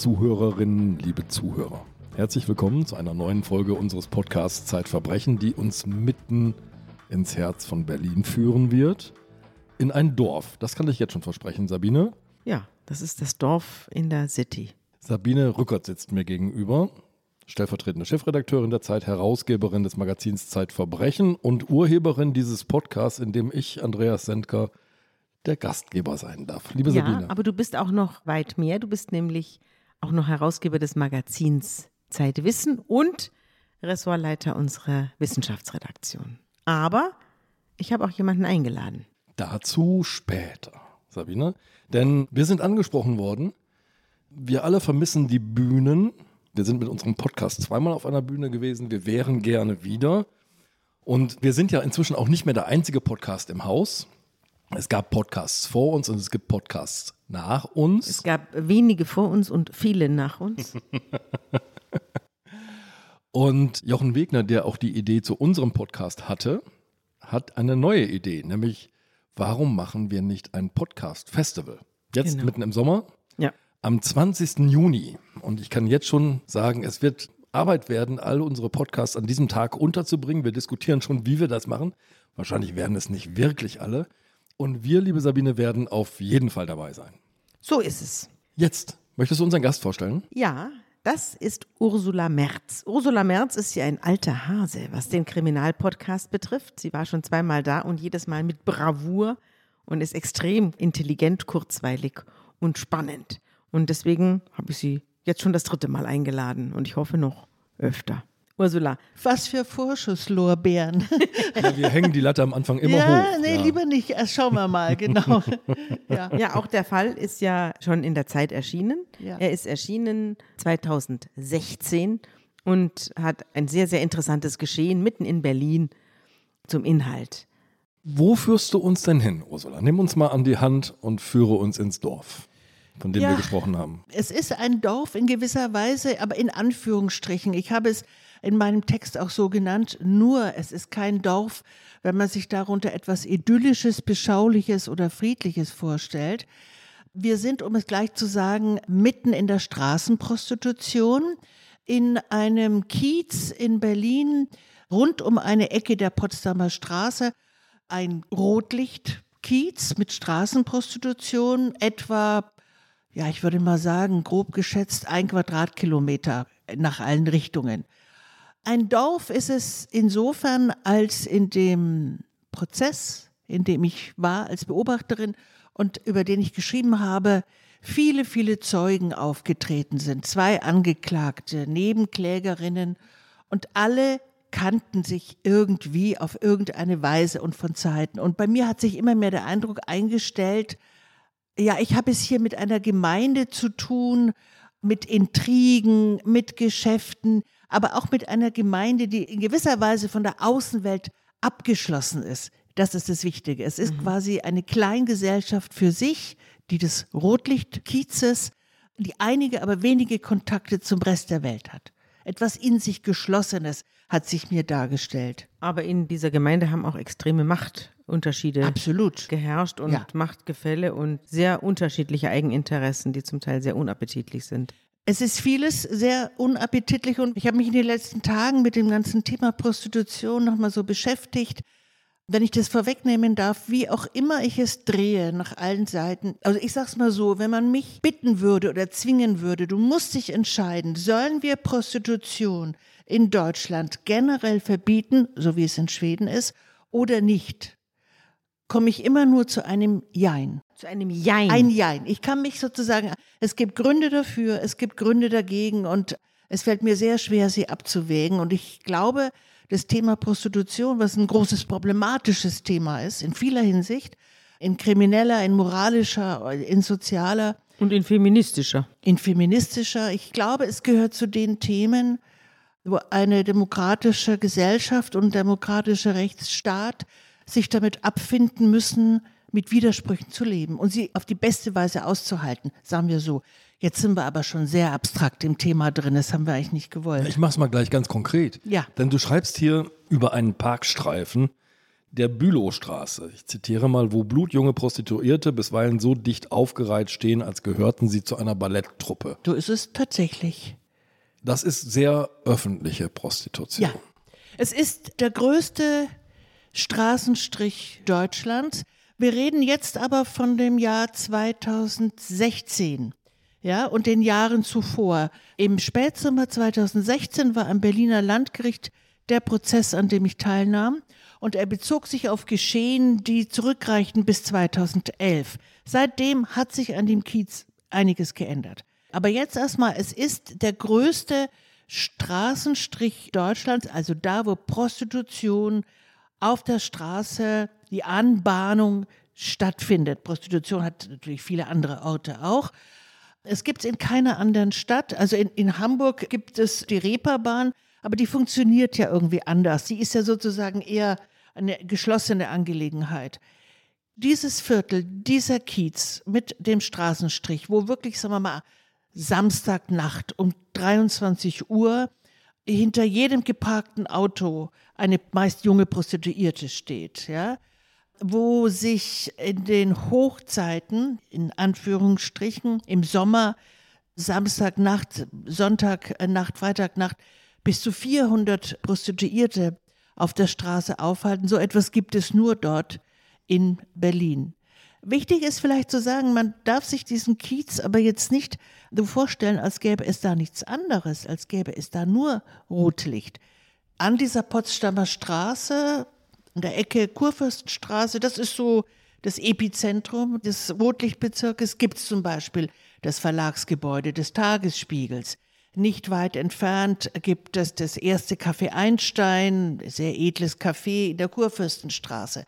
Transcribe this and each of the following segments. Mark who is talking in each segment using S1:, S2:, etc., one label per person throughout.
S1: Liebe Zuhörerinnen, liebe Zuhörer, herzlich willkommen zu einer neuen Folge unseres Podcasts Zeitverbrechen, die uns mitten ins Herz von Berlin führen wird. In ein Dorf. Das kann ich jetzt schon versprechen, Sabine.
S2: Ja, das ist das Dorf in der City.
S1: Sabine Rückert sitzt mir gegenüber, stellvertretende Chefredakteurin der Zeit, Herausgeberin des Magazins Zeitverbrechen und Urheberin dieses Podcasts, in dem ich, Andreas Sendker, der Gastgeber sein darf. Liebe
S2: ja,
S1: Sabine.
S2: aber du bist auch noch weit mehr. Du bist nämlich auch noch Herausgeber des Magazins Zeitwissen und Ressortleiter unserer Wissenschaftsredaktion. Aber ich habe auch jemanden eingeladen.
S1: Dazu später, Sabine. Denn wir sind angesprochen worden. Wir alle vermissen die Bühnen. Wir sind mit unserem Podcast zweimal auf einer Bühne gewesen. Wir wären gerne wieder. Und wir sind ja inzwischen auch nicht mehr der einzige Podcast im Haus. Es gab Podcasts vor uns und es gibt Podcasts nach uns.
S2: Es gab wenige vor uns und viele nach uns.
S1: Und Jochen Wegner, der auch die Idee zu unserem Podcast hatte, hat eine neue Idee, nämlich warum machen wir nicht ein Podcast-Festival? Jetzt
S2: Genau.
S1: mitten im Sommer,
S2: ja.
S1: am 20. Juni. Und ich kann jetzt schon sagen, es wird Arbeit werden, all unsere Podcasts an diesem Tag unterzubringen. Wir diskutieren schon, wie wir das machen. Wahrscheinlich werden es nicht wirklich alle. Und wir, liebe Sabine, werden auf jeden Fall dabei sein.
S2: So ist es.
S1: Jetzt, möchtest du unseren Gast vorstellen?
S2: Ja, das ist Ursula Merz. Ursula Merz ist ja ein alter Hase, was den Kriminalpodcast betrifft. Sie war schon zweimal da und jedes Mal mit Bravour und ist extrem intelligent, kurzweilig und spannend. Und deswegen habe ich sie jetzt schon das dritte Mal eingeladen und ich hoffe noch öfter. Ursula,
S3: Was für Vorschusslorbeeren.
S1: Ja, wir hängen die Latte am Anfang immer
S3: ja,
S1: hoch.
S3: nee,
S1: Ja.
S3: lieber nicht. Erst schauen wir mal, genau. ja.
S2: ja, auch der Fall ist ja schon in der Zeit erschienen.
S3: Ja.
S2: Er ist erschienen 2016 und hat ein sehr, sehr interessantes Geschehen mitten in Berlin zum Inhalt.
S1: Wo führst du uns denn hin, Ursula? Nimm uns mal an die Hand und führe uns ins Dorf, von dem
S3: Ja.
S1: wir gesprochen haben.
S3: Es ist ein Dorf in gewisser Weise, aber in Anführungsstrichen. Ich habe es in meinem Text auch so genannt. Nur, es ist kein Dorf, wenn man sich darunter etwas Idyllisches, Beschauliches oder Friedliches vorstellt. Wir sind, um es gleich zu sagen, mitten in der Straßenprostitution in einem Kiez in Berlin, rund um eine Ecke der Potsdamer Straße, ein Rotlichtkiez mit Straßenprostitution, etwa, ja, ich würde mal sagen, grob geschätzt ein Quadratkilometer nach allen Richtungen. Ein Dorf ist es insofern, als in dem Prozess, in dem ich war als Beobachterin und über den ich geschrieben habe, viele, viele Zeugen aufgetreten sind. Zwei Angeklagte, Nebenklägerinnen und alle kannten sich irgendwie auf irgendeine Weise und von Zeiten. Und bei mir hat sich immer mehr der Eindruck eingestellt, ja, ich habe es hier mit einer Gemeinde zu tun, mit Intrigen, mit Geschäften, aber auch mit einer Gemeinde, die in gewisser Weise von der Außenwelt abgeschlossen ist. Das ist das Wichtige. Es ist quasi eine Kleingesellschaft für sich, die des Rotlichtkiezes, die einige, aber wenige Kontakte zum Rest der Welt hat. Etwas in sich Geschlossenes hat sich mir dargestellt.
S2: Aber in dieser Gemeinde haben auch extreme Machtunterschiede
S3: Absolut.
S2: geherrscht und
S3: Ja.
S2: Machtgefälle und sehr unterschiedliche Eigeninteressen, die zum Teil sehr unappetitlich sind.
S3: Es ist vieles sehr unappetitlich und ich habe mich in den letzten Tagen mit dem ganzen Thema Prostitution nochmal so beschäftigt. Wenn ich das vorwegnehmen darf, wie auch immer ich es drehe nach allen Seiten. Also ich sag's mal so, wenn man mich bitten würde oder zwingen würde, du musst dich entscheiden, sollen wir Prostitution in Deutschland generell verbieten, so wie es in Schweden ist, oder nicht, komme ich immer nur zu einem Jein.
S2: Zu einem Jein.
S3: Ein Jein. Ich kann mich sozusagen, es gibt Gründe dafür, es gibt Gründe dagegen und es fällt mir sehr schwer, sie abzuwägen. Und ich glaube, das Thema Prostitution, was ein großes problematisches Thema ist, in vieler Hinsicht, in krimineller, in moralischer, in sozialer,
S2: und in feministischer.
S3: in feministischer, ich glaube, es gehört zu den Themen, wo eine demokratische Gesellschaft und demokratischer Rechtsstaat sich damit abfinden müssen, mit Widersprüchen zu leben und sie auf die beste Weise auszuhalten, sagen wir so. Jetzt sind wir aber schon sehr abstrakt im Thema drin, das haben wir eigentlich nicht gewollt.
S1: Ich mach's mal gleich ganz konkret.
S3: Ja.
S1: Denn du schreibst hier über einen Parkstreifen, der Bülowstraße. Ich zitiere mal, wo blutjunge Prostituierte bisweilen so dicht aufgereiht stehen, als gehörten sie zu einer Balletttruppe.
S3: So ist es tatsächlich.
S1: Das ist sehr öffentliche Prostitution.
S3: Ja. Es ist der größte Straßenstrich Deutschlands. Wir reden jetzt aber von dem Jahr 2016. Ja, und den Jahren zuvor. Im Spätsommer 2016 war am Berliner Landgericht der Prozess, an dem ich teilnahm. Und er bezog sich auf Geschehen, die zurückreichten bis 2011. Seitdem hat sich an dem Kiez einiges geändert. Aber jetzt erstmal, es ist der größte Straßenstrich Deutschlands, also da, wo Prostitution auf der Straße, die Anbahnung stattfindet. Prostitution hat natürlich viele andere Orte auch. Es gibt es in keiner anderen Stadt. Also in, in Hamburg gibt es die Reeperbahn, aber die funktioniert ja irgendwie anders. Sie ist ja sozusagen eher eine geschlossene Angelegenheit. Dieses Viertel, dieser Kiez mit dem Straßenstrich, wo wirklich, sagen wir mal, Samstagnacht um 23 Uhr hinter jedem geparkten Auto eine meist junge Prostituierte steht, ja, wo sich in den Hochzeiten, in Anführungsstrichen, im Sommer, Samstagnacht, Sonntagnacht, Freitagnacht, bis zu 400 Prostituierte auf der Straße aufhalten. So etwas gibt es nur dort in Berlin. Wichtig ist vielleicht zu sagen, man darf sich diesen Kiez aber jetzt nicht so vorstellen, als gäbe es da nichts anderes, als gäbe es da nur Rotlicht. An dieser Potsdamer Straße, an der Ecke Kurfürstenstraße, das ist so das Epizentrum des Rotlichtbezirkes, gibt es zum Beispiel das Verlagsgebäude des Tagesspiegels. Nicht weit entfernt gibt es das erste Café Einstein, sehr edles Café in der Kurfürstenstraße.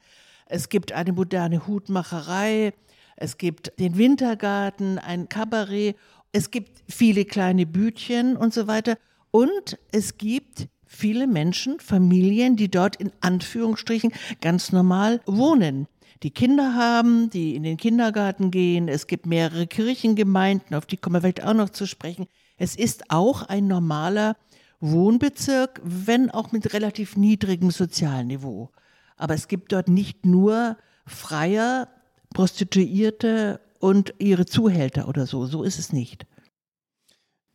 S3: Es gibt eine moderne Hutmacherei, es gibt den Wintergarten, ein Kabarett, es gibt viele kleine Bütchen und so weiter. Und es gibt viele Menschen, Familien, die dort in Anführungsstrichen ganz normal wohnen. Die Kinder haben, die in den Kindergarten gehen. Es gibt mehrere Kirchengemeinden, auf die kommen wir vielleicht auch noch zu sprechen. Es ist auch ein normaler Wohnbezirk, wenn auch mit relativ niedrigem Sozialniveau. Aber es gibt dort nicht nur Freier, Prostituierte und ihre Zuhälter oder so. So ist es nicht.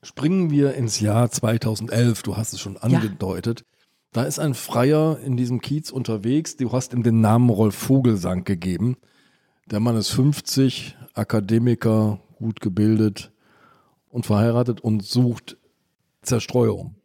S1: Springen wir ins Jahr 2011. Du hast es schon angedeutet. Ja. Da ist ein Freier in diesem Kiez unterwegs. Du hast ihm den Namen Rolf Vogelsang gegeben. Der Mann ist 50, Akademiker, gut gebildet und verheiratet und sucht Zerstreuung.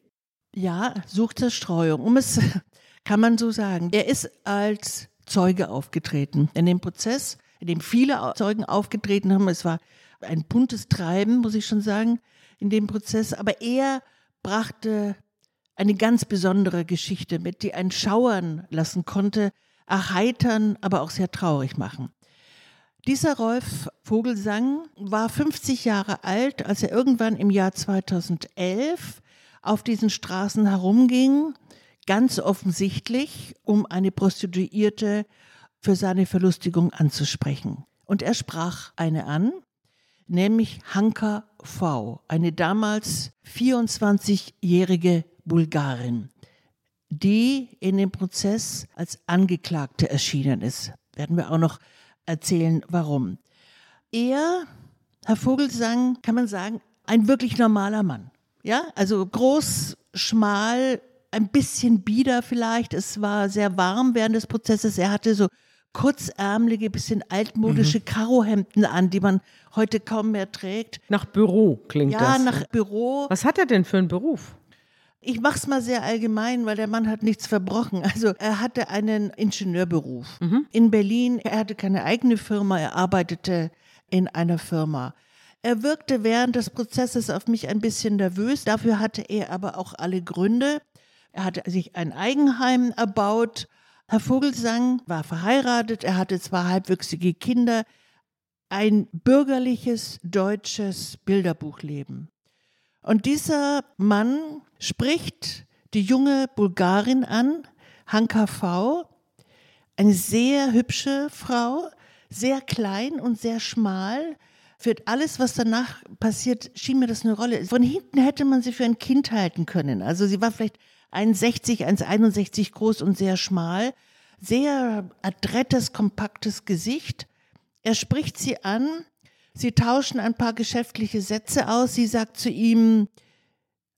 S3: Ja, sucht Zerstreuung. Um es kann man so sagen. Er ist als Zeuge aufgetreten in dem Prozess, in dem viele Zeugen aufgetreten haben. Es war ein buntes Treiben, muss ich schon sagen, in dem Prozess. Aber er brachte eine ganz besondere Geschichte mit, die einen schauern lassen konnte, erheitern, aber auch sehr traurig machen. Dieser Rolf Vogelsang war 50 Jahre alt, als er irgendwann im Jahr 2011 auf diesen Straßen herumging ganz offensichtlich, um eine Prostituierte für seine Verlustigung anzusprechen. Und er sprach eine an, nämlich Hanka V., eine damals 24-jährige Bulgarin, die in dem Prozess als Angeklagte erschienen ist. Werden wir auch noch erzählen, warum. Er, Herr Vogelsang, kann man sagen, ein wirklich normaler Mann. Ja, also groß, schmal, ein bisschen bieder vielleicht. Es war sehr warm während des Prozesses. Er hatte so kurzärmelige, bisschen altmodische mhm. Karohemden an, die man heute kaum mehr trägt.
S2: Nach Büro klingt
S3: ja,
S2: das.
S3: Ja, nach Büro.
S2: Was hat er denn für einen Beruf?
S3: Ich mache es mal sehr allgemein, weil der Mann hat nichts verbrochen. Also er hatte einen Ingenieurberuf mhm. in Berlin. Er hatte keine eigene Firma, er arbeitete in einer Firma. Er wirkte während des Prozesses auf mich ein bisschen nervös. Dafür hatte er aber auch alle Gründe. Er hatte sich ein Eigenheim erbaut. Herr Vogelsang war verheiratet, er hatte zwei halbwüchsige Kinder. Ein bürgerliches deutsches Bilderbuchleben. Und dieser Mann spricht die junge Bulgarin an, Hanka V., eine sehr hübsche Frau, sehr klein und sehr schmal. Für alles, was danach passiert, schien mir das eine Rolle. Von hinten hätte man sie für ein Kind halten können. Also sie war vielleicht 1,60, 1,61 groß und sehr schmal. sehr adrettes, kompaktes Gesicht. Er spricht sie an, sie tauschen ein paar geschäftliche Sätze aus. Sie sagt zu ihm,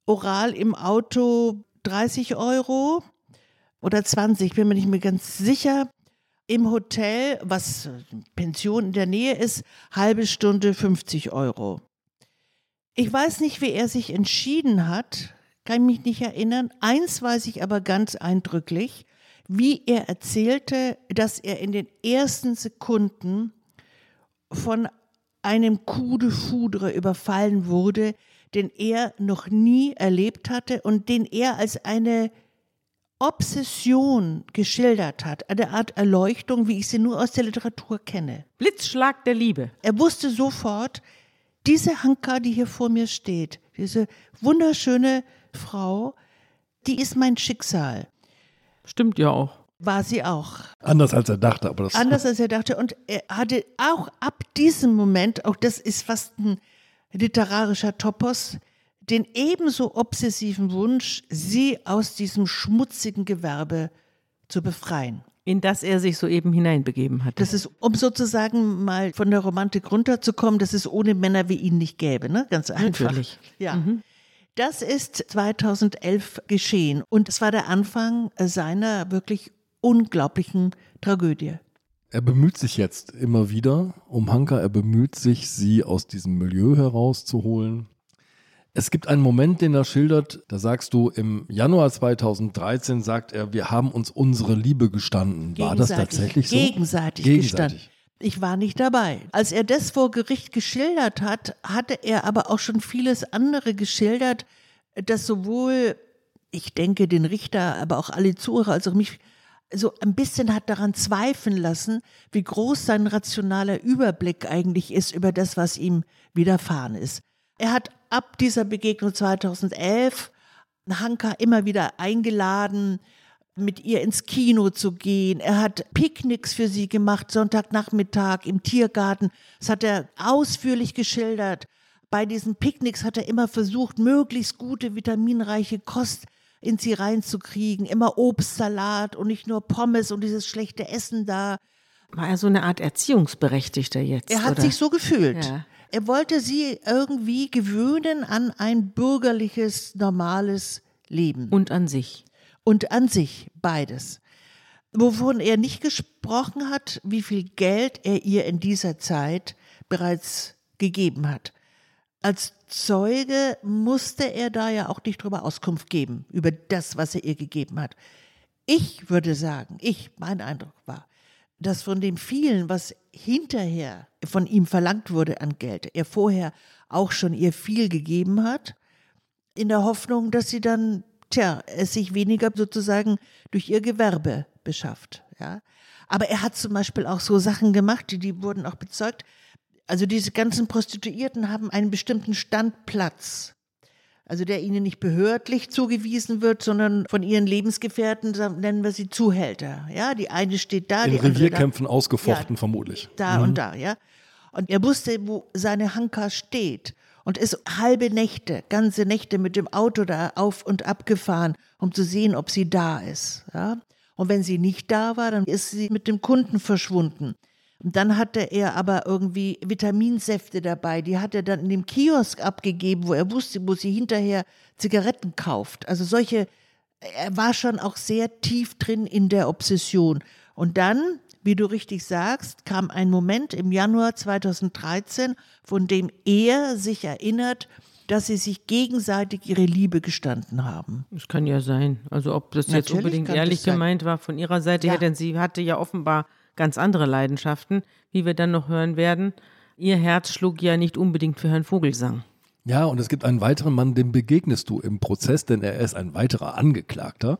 S3: oral im Auto 30 Euro oder 20, bin mir nicht mehr ganz sicher. Im Hotel, was Pension in der Nähe ist, halbe Stunde 50 Euro. Ich weiß nicht, wie er sich entschieden hat, kann mich nicht erinnern. Eins weiß ich aber ganz eindrücklich, wie er erzählte, dass er in den ersten Sekunden von einem Coup de Foudre überfallen wurde, den er noch nie erlebt hatte und den er als eine Obsession geschildert hat, eine Art Erleuchtung, wie ich sie nur aus der Literatur kenne.
S2: Blitzschlag der Liebe.
S3: Er wusste sofort, diese Hanka, die hier vor mir steht, diese wunderschöne Frau, die ist mein Schicksal.
S2: Stimmt ja auch.
S3: War sie auch.
S1: Anders als er dachte, aber das
S3: Anders als er dachte. Und er hatte auch ab diesem Moment, auch das ist fast ein literarischer Topos, den ebenso obsessiven Wunsch, sie aus diesem schmutzigen Gewerbe zu befreien.
S2: In das er sich soeben hineinbegeben hat.
S3: Das ist, um sozusagen mal von der Romantik runterzukommen, dass es ohne Männer wie ihn nicht gäbe, ne? Ganz einfach.
S2: Natürlich.
S3: Ja. Das ist 2011 geschehen und es war der Anfang seiner wirklich unglaublichen Tragödie.
S1: Er bemüht sich jetzt immer wieder um Hanka, er bemüht sich, sie aus diesem Milieu herauszuholen. Es gibt einen Moment, den er schildert, da sagst du, im Januar 2013 sagt er, wir haben uns unsere Liebe gestanden. War das
S3: Gegenseitig-
S1: tatsächlich so?
S3: Gegenseitig, gestanden. Ich war nicht dabei. Als er das vor Gericht geschildert hat, hatte er aber auch schon vieles andere geschildert, das sowohl, ich denke, den Richter, aber auch alle Zuhörer, als auch mich, so ein bisschen hat daran zweifeln lassen, wie groß sein rationaler Überblick eigentlich ist über das, was ihm widerfahren ist. Er hat ab dieser Begegnung 2011 Hanka immer wieder eingeladen, mit ihr ins Kino zu gehen. Er hat Picknicks für sie gemacht, Sonntagnachmittag im Tiergarten. Das hat er ausführlich geschildert. Bei diesen Picknicks hat er immer versucht, möglichst gute, vitaminreiche Kost in sie reinzukriegen. Immer Obstsalat und nicht nur Pommes und dieses schlechte Essen da.
S2: War er so eine Art Erziehungsberechtigter jetzt?
S3: Er hat
S2: oder?
S3: sich so gefühlt.
S2: Ja.
S3: Er wollte sie irgendwie gewöhnen an ein bürgerliches, normales Leben.
S2: Und an sich.
S3: und an sich beides. Wovon er nicht gesprochen hat, wie viel Geld er ihr in dieser Zeit bereits gegeben hat. Als Zeuge musste er da ja auch nicht drüber Auskunft geben, über das, was er ihr gegeben hat. Ich würde sagen, ich, mein Eindruck war, dass von dem vielen, was hinterher von ihm verlangt wurde an Geld, er vorher auch schon ihr viel gegeben hat, in der Hoffnung, dass sie dann, tja, es sich weniger sozusagen durch ihr Gewerbe beschafft. Ja. Aber er hat zum Beispiel auch so Sachen gemacht, die, die wurden auch bezeugt. Also diese ganzen Prostituierten haben einen bestimmten Standplatz. Also der ihnen nicht behördlich zugewiesen wird, sondern von ihren Lebensgefährten, da nennen wir sie Zuhälter. Ja, die eine steht da,
S1: In
S3: die andere da
S1: Revierkämpfen ausgefochten,
S3: Ja.
S1: vermutlich.
S3: da und da, ja. Und er wusste, wo seine Hanka steht und ist halbe Nächte, ganze Nächte mit dem Auto da auf und ab gefahren, um zu sehen, ob sie da ist, ja. Und wenn sie nicht da war, dann ist sie mit dem Kunden verschwunden. Und dann hatte er aber irgendwie Vitaminsäfte dabei, die hat er dann in dem Kiosk abgegeben, wo er wusste, wo sie hinterher Zigaretten kauft. Also solche, er war schon auch sehr tief drin in der Obsession. Und dann, wie du richtig sagst, kam ein Moment im Januar 2013, von dem er sich erinnert, dass sie sich gegenseitig ihre Liebe gestanden haben.
S2: Das kann ja sein. Also ob das jetzt
S3: Natürlich
S2: unbedingt
S3: kann
S2: ehrlich gemeint war von ihrer Seite
S3: Ja.
S2: her, denn sie hatte ja offenbar ganz andere Leidenschaften, wie wir dann noch hören werden. Ihr Herz schlug ja nicht unbedingt für Herrn Vogelsang.
S1: Ja, und es gibt einen weiteren Mann, dem begegnest du im Prozess, denn er ist ein weiterer Angeklagter.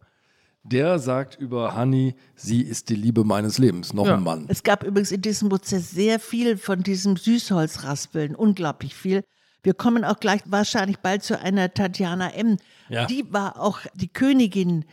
S1: Der sagt über Hani, sie ist die Liebe meines Lebens. Noch
S2: Ja.
S1: ein Mann.
S3: Es gab übrigens in diesem Prozess sehr viel von diesem Süßholzraspeln, unglaublich viel. Wir kommen auch gleich wahrscheinlich bald zu einer Tatjana M.
S1: Ja.
S3: Die war auch die Königin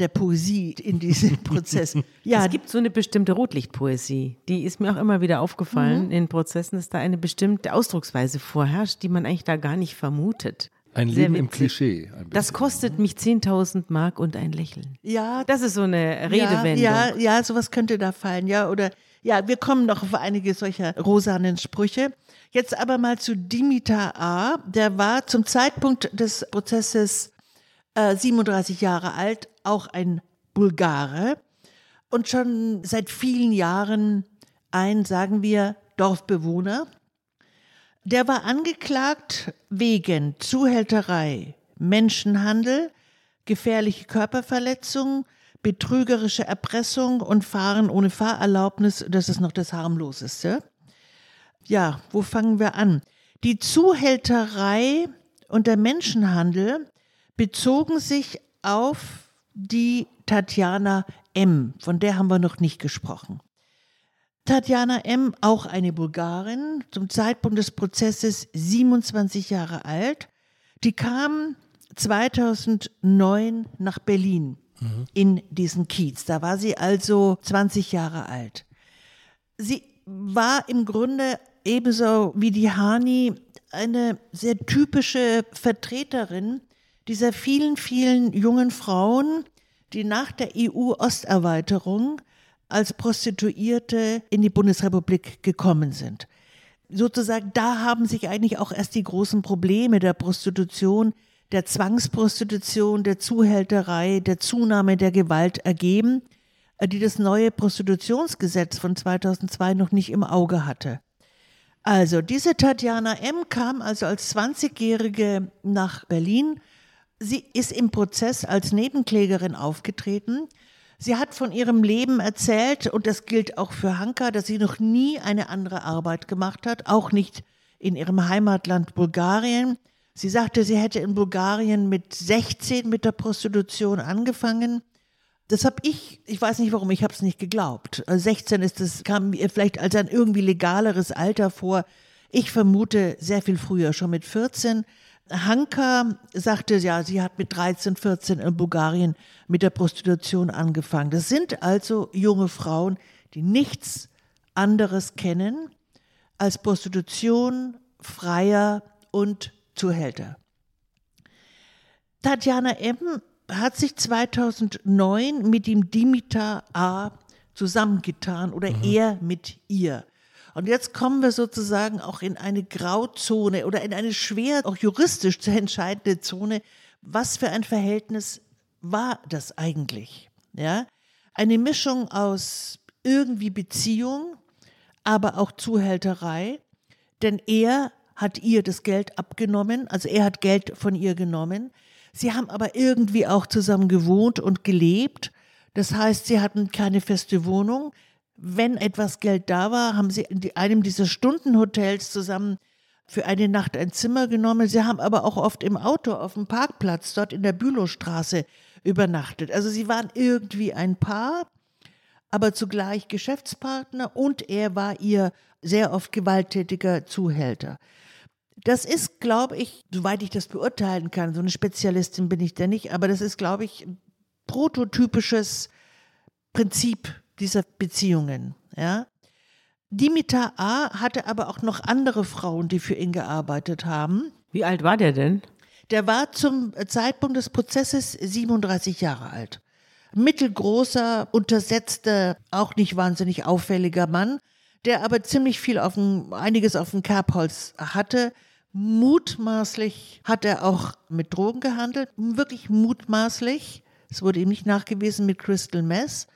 S3: der Poesie in diesem Prozess. Ja,
S2: Es gibt so eine bestimmte Rotlichtpoesie, die ist mir auch immer wieder aufgefallen in Prozessen, dass da eine bestimmte Ausdrucksweise vorherrscht, die man eigentlich da gar nicht vermutet.
S1: Ein
S2: Sehr
S1: Leben im
S2: witzig.
S1: Klischee. Ein
S2: Das kostet mich 10.000 Mark und ein Lächeln.
S3: Ja,
S2: Das ist so eine Redewendung.
S3: Ja, ja, ja, sowas könnte da fallen, ja. Oder ja, wir kommen noch auf einige solcher rosanen Sprüche. Jetzt aber mal zu Dimitar A. Der war zum Zeitpunkt des Prozesses äh, 37 Jahre alt, auch ein Bulgare und schon seit vielen Jahren ein, sagen wir, Dorfbewohner. Der war angeklagt wegen Zuhälterei, Menschenhandel, gefährliche Körperverletzung, betrügerische Erpressung und Fahren ohne Fahrerlaubnis. Das ist noch das harmloseste. Ja, wo fangen wir an? Die Zuhälterei und der Menschenhandel bezogen sich auf die Tatjana M., von der haben wir noch nicht gesprochen. Tatjana M., auch eine Bulgarin, zum Zeitpunkt des Prozesses 27 Jahre alt, die kam 2009 nach Berlin in diesen Kiez. Da war sie also 20 Jahre alt. Sie war im Grunde ebenso wie die Hani eine sehr typische Vertreterin dieser vielen, vielen jungen Frauen, die nach der EU-Osterweiterung als Prostituierte in die Bundesrepublik gekommen sind. Sozusagen, da haben sich eigentlich auch erst die großen Probleme der Prostitution, der Zwangsprostitution, der Zuhälterei, der Zunahme der Gewalt ergeben, äh, die das neue Prostitutionsgesetz von 2002 noch nicht im Auge hatte. Also, diese Tatjana M. kam also als 20-Jährige nach Berlin. Sie ist im Prozess als Nebenklägerin aufgetreten. Sie hat von ihrem Leben erzählt, und das gilt auch für Hanka, dass sie noch nie eine andere Arbeit gemacht hat, auch nicht in ihrem Heimatland Bulgarien. Sie sagte, sie hätte in Bulgarien mit 16 mit der Prostitution angefangen. Das habe ich, ich weiß nicht warum, ich habe es nicht geglaubt. Also 16 ist das, kam mir vielleicht als ein irgendwie legaleres Alter vor. Ich vermute sehr viel früher, schon mit 14. Hanka sagte, ja, sie hat mit 13, 14 in Bulgarien mit der Prostitution angefangen. Das sind also junge Frauen, die nichts anderes kennen als Prostitution, Freier und Zuhälter. Tatjana M. hat sich 2009 mit dem Dimitar A. zusammengetan oder er mit ihr. Und jetzt kommen wir sozusagen auch in eine Grauzone oder in eine schwer, auch juristisch zu entscheidende Zone. Was für ein Verhältnis war das eigentlich? Ja? Eine Mischung aus irgendwie Beziehung, aber auch Zuhälterei, denn er hat ihr das Geld abgenommen, also er hat Geld von ihr genommen. Sie haben aber irgendwie auch zusammen gewohnt und gelebt. Das heißt, sie hatten keine feste Wohnung. Wenn etwas Geld da war, haben sie in einem dieser Stundenhotels zusammen für eine Nacht ein Zimmer genommen. Sie haben aber auch oft im Auto auf dem Parkplatz dort in der Bülowstraße übernachtet. Also sie waren irgendwie ein Paar, aber zugleich Geschäftspartner und er war ihr sehr oft gewalttätiger Zuhälter. Das ist, glaube ich, soweit ich das beurteilen kann, so eine Spezialistin bin ich da nicht, aber das ist, glaube ich, ein prototypisches Prinzip dieser Beziehungen. Ja? Dimitar A. hatte aber auch noch andere Frauen, die für ihn gearbeitet haben.
S2: Wie alt war der denn?
S3: Der war zum Zeitpunkt des Prozesses 37 Jahre alt. Mittelgroßer, untersetzter, auch nicht wahnsinnig auffälliger Mann, der aber ziemlich viel auf dem, einiges auf dem Kerbholz hatte. Mutmaßlich hat er auch mit Drogen gehandelt, wirklich mutmaßlich. Es wurde ihm nicht nachgewiesen mit Crystal Meth.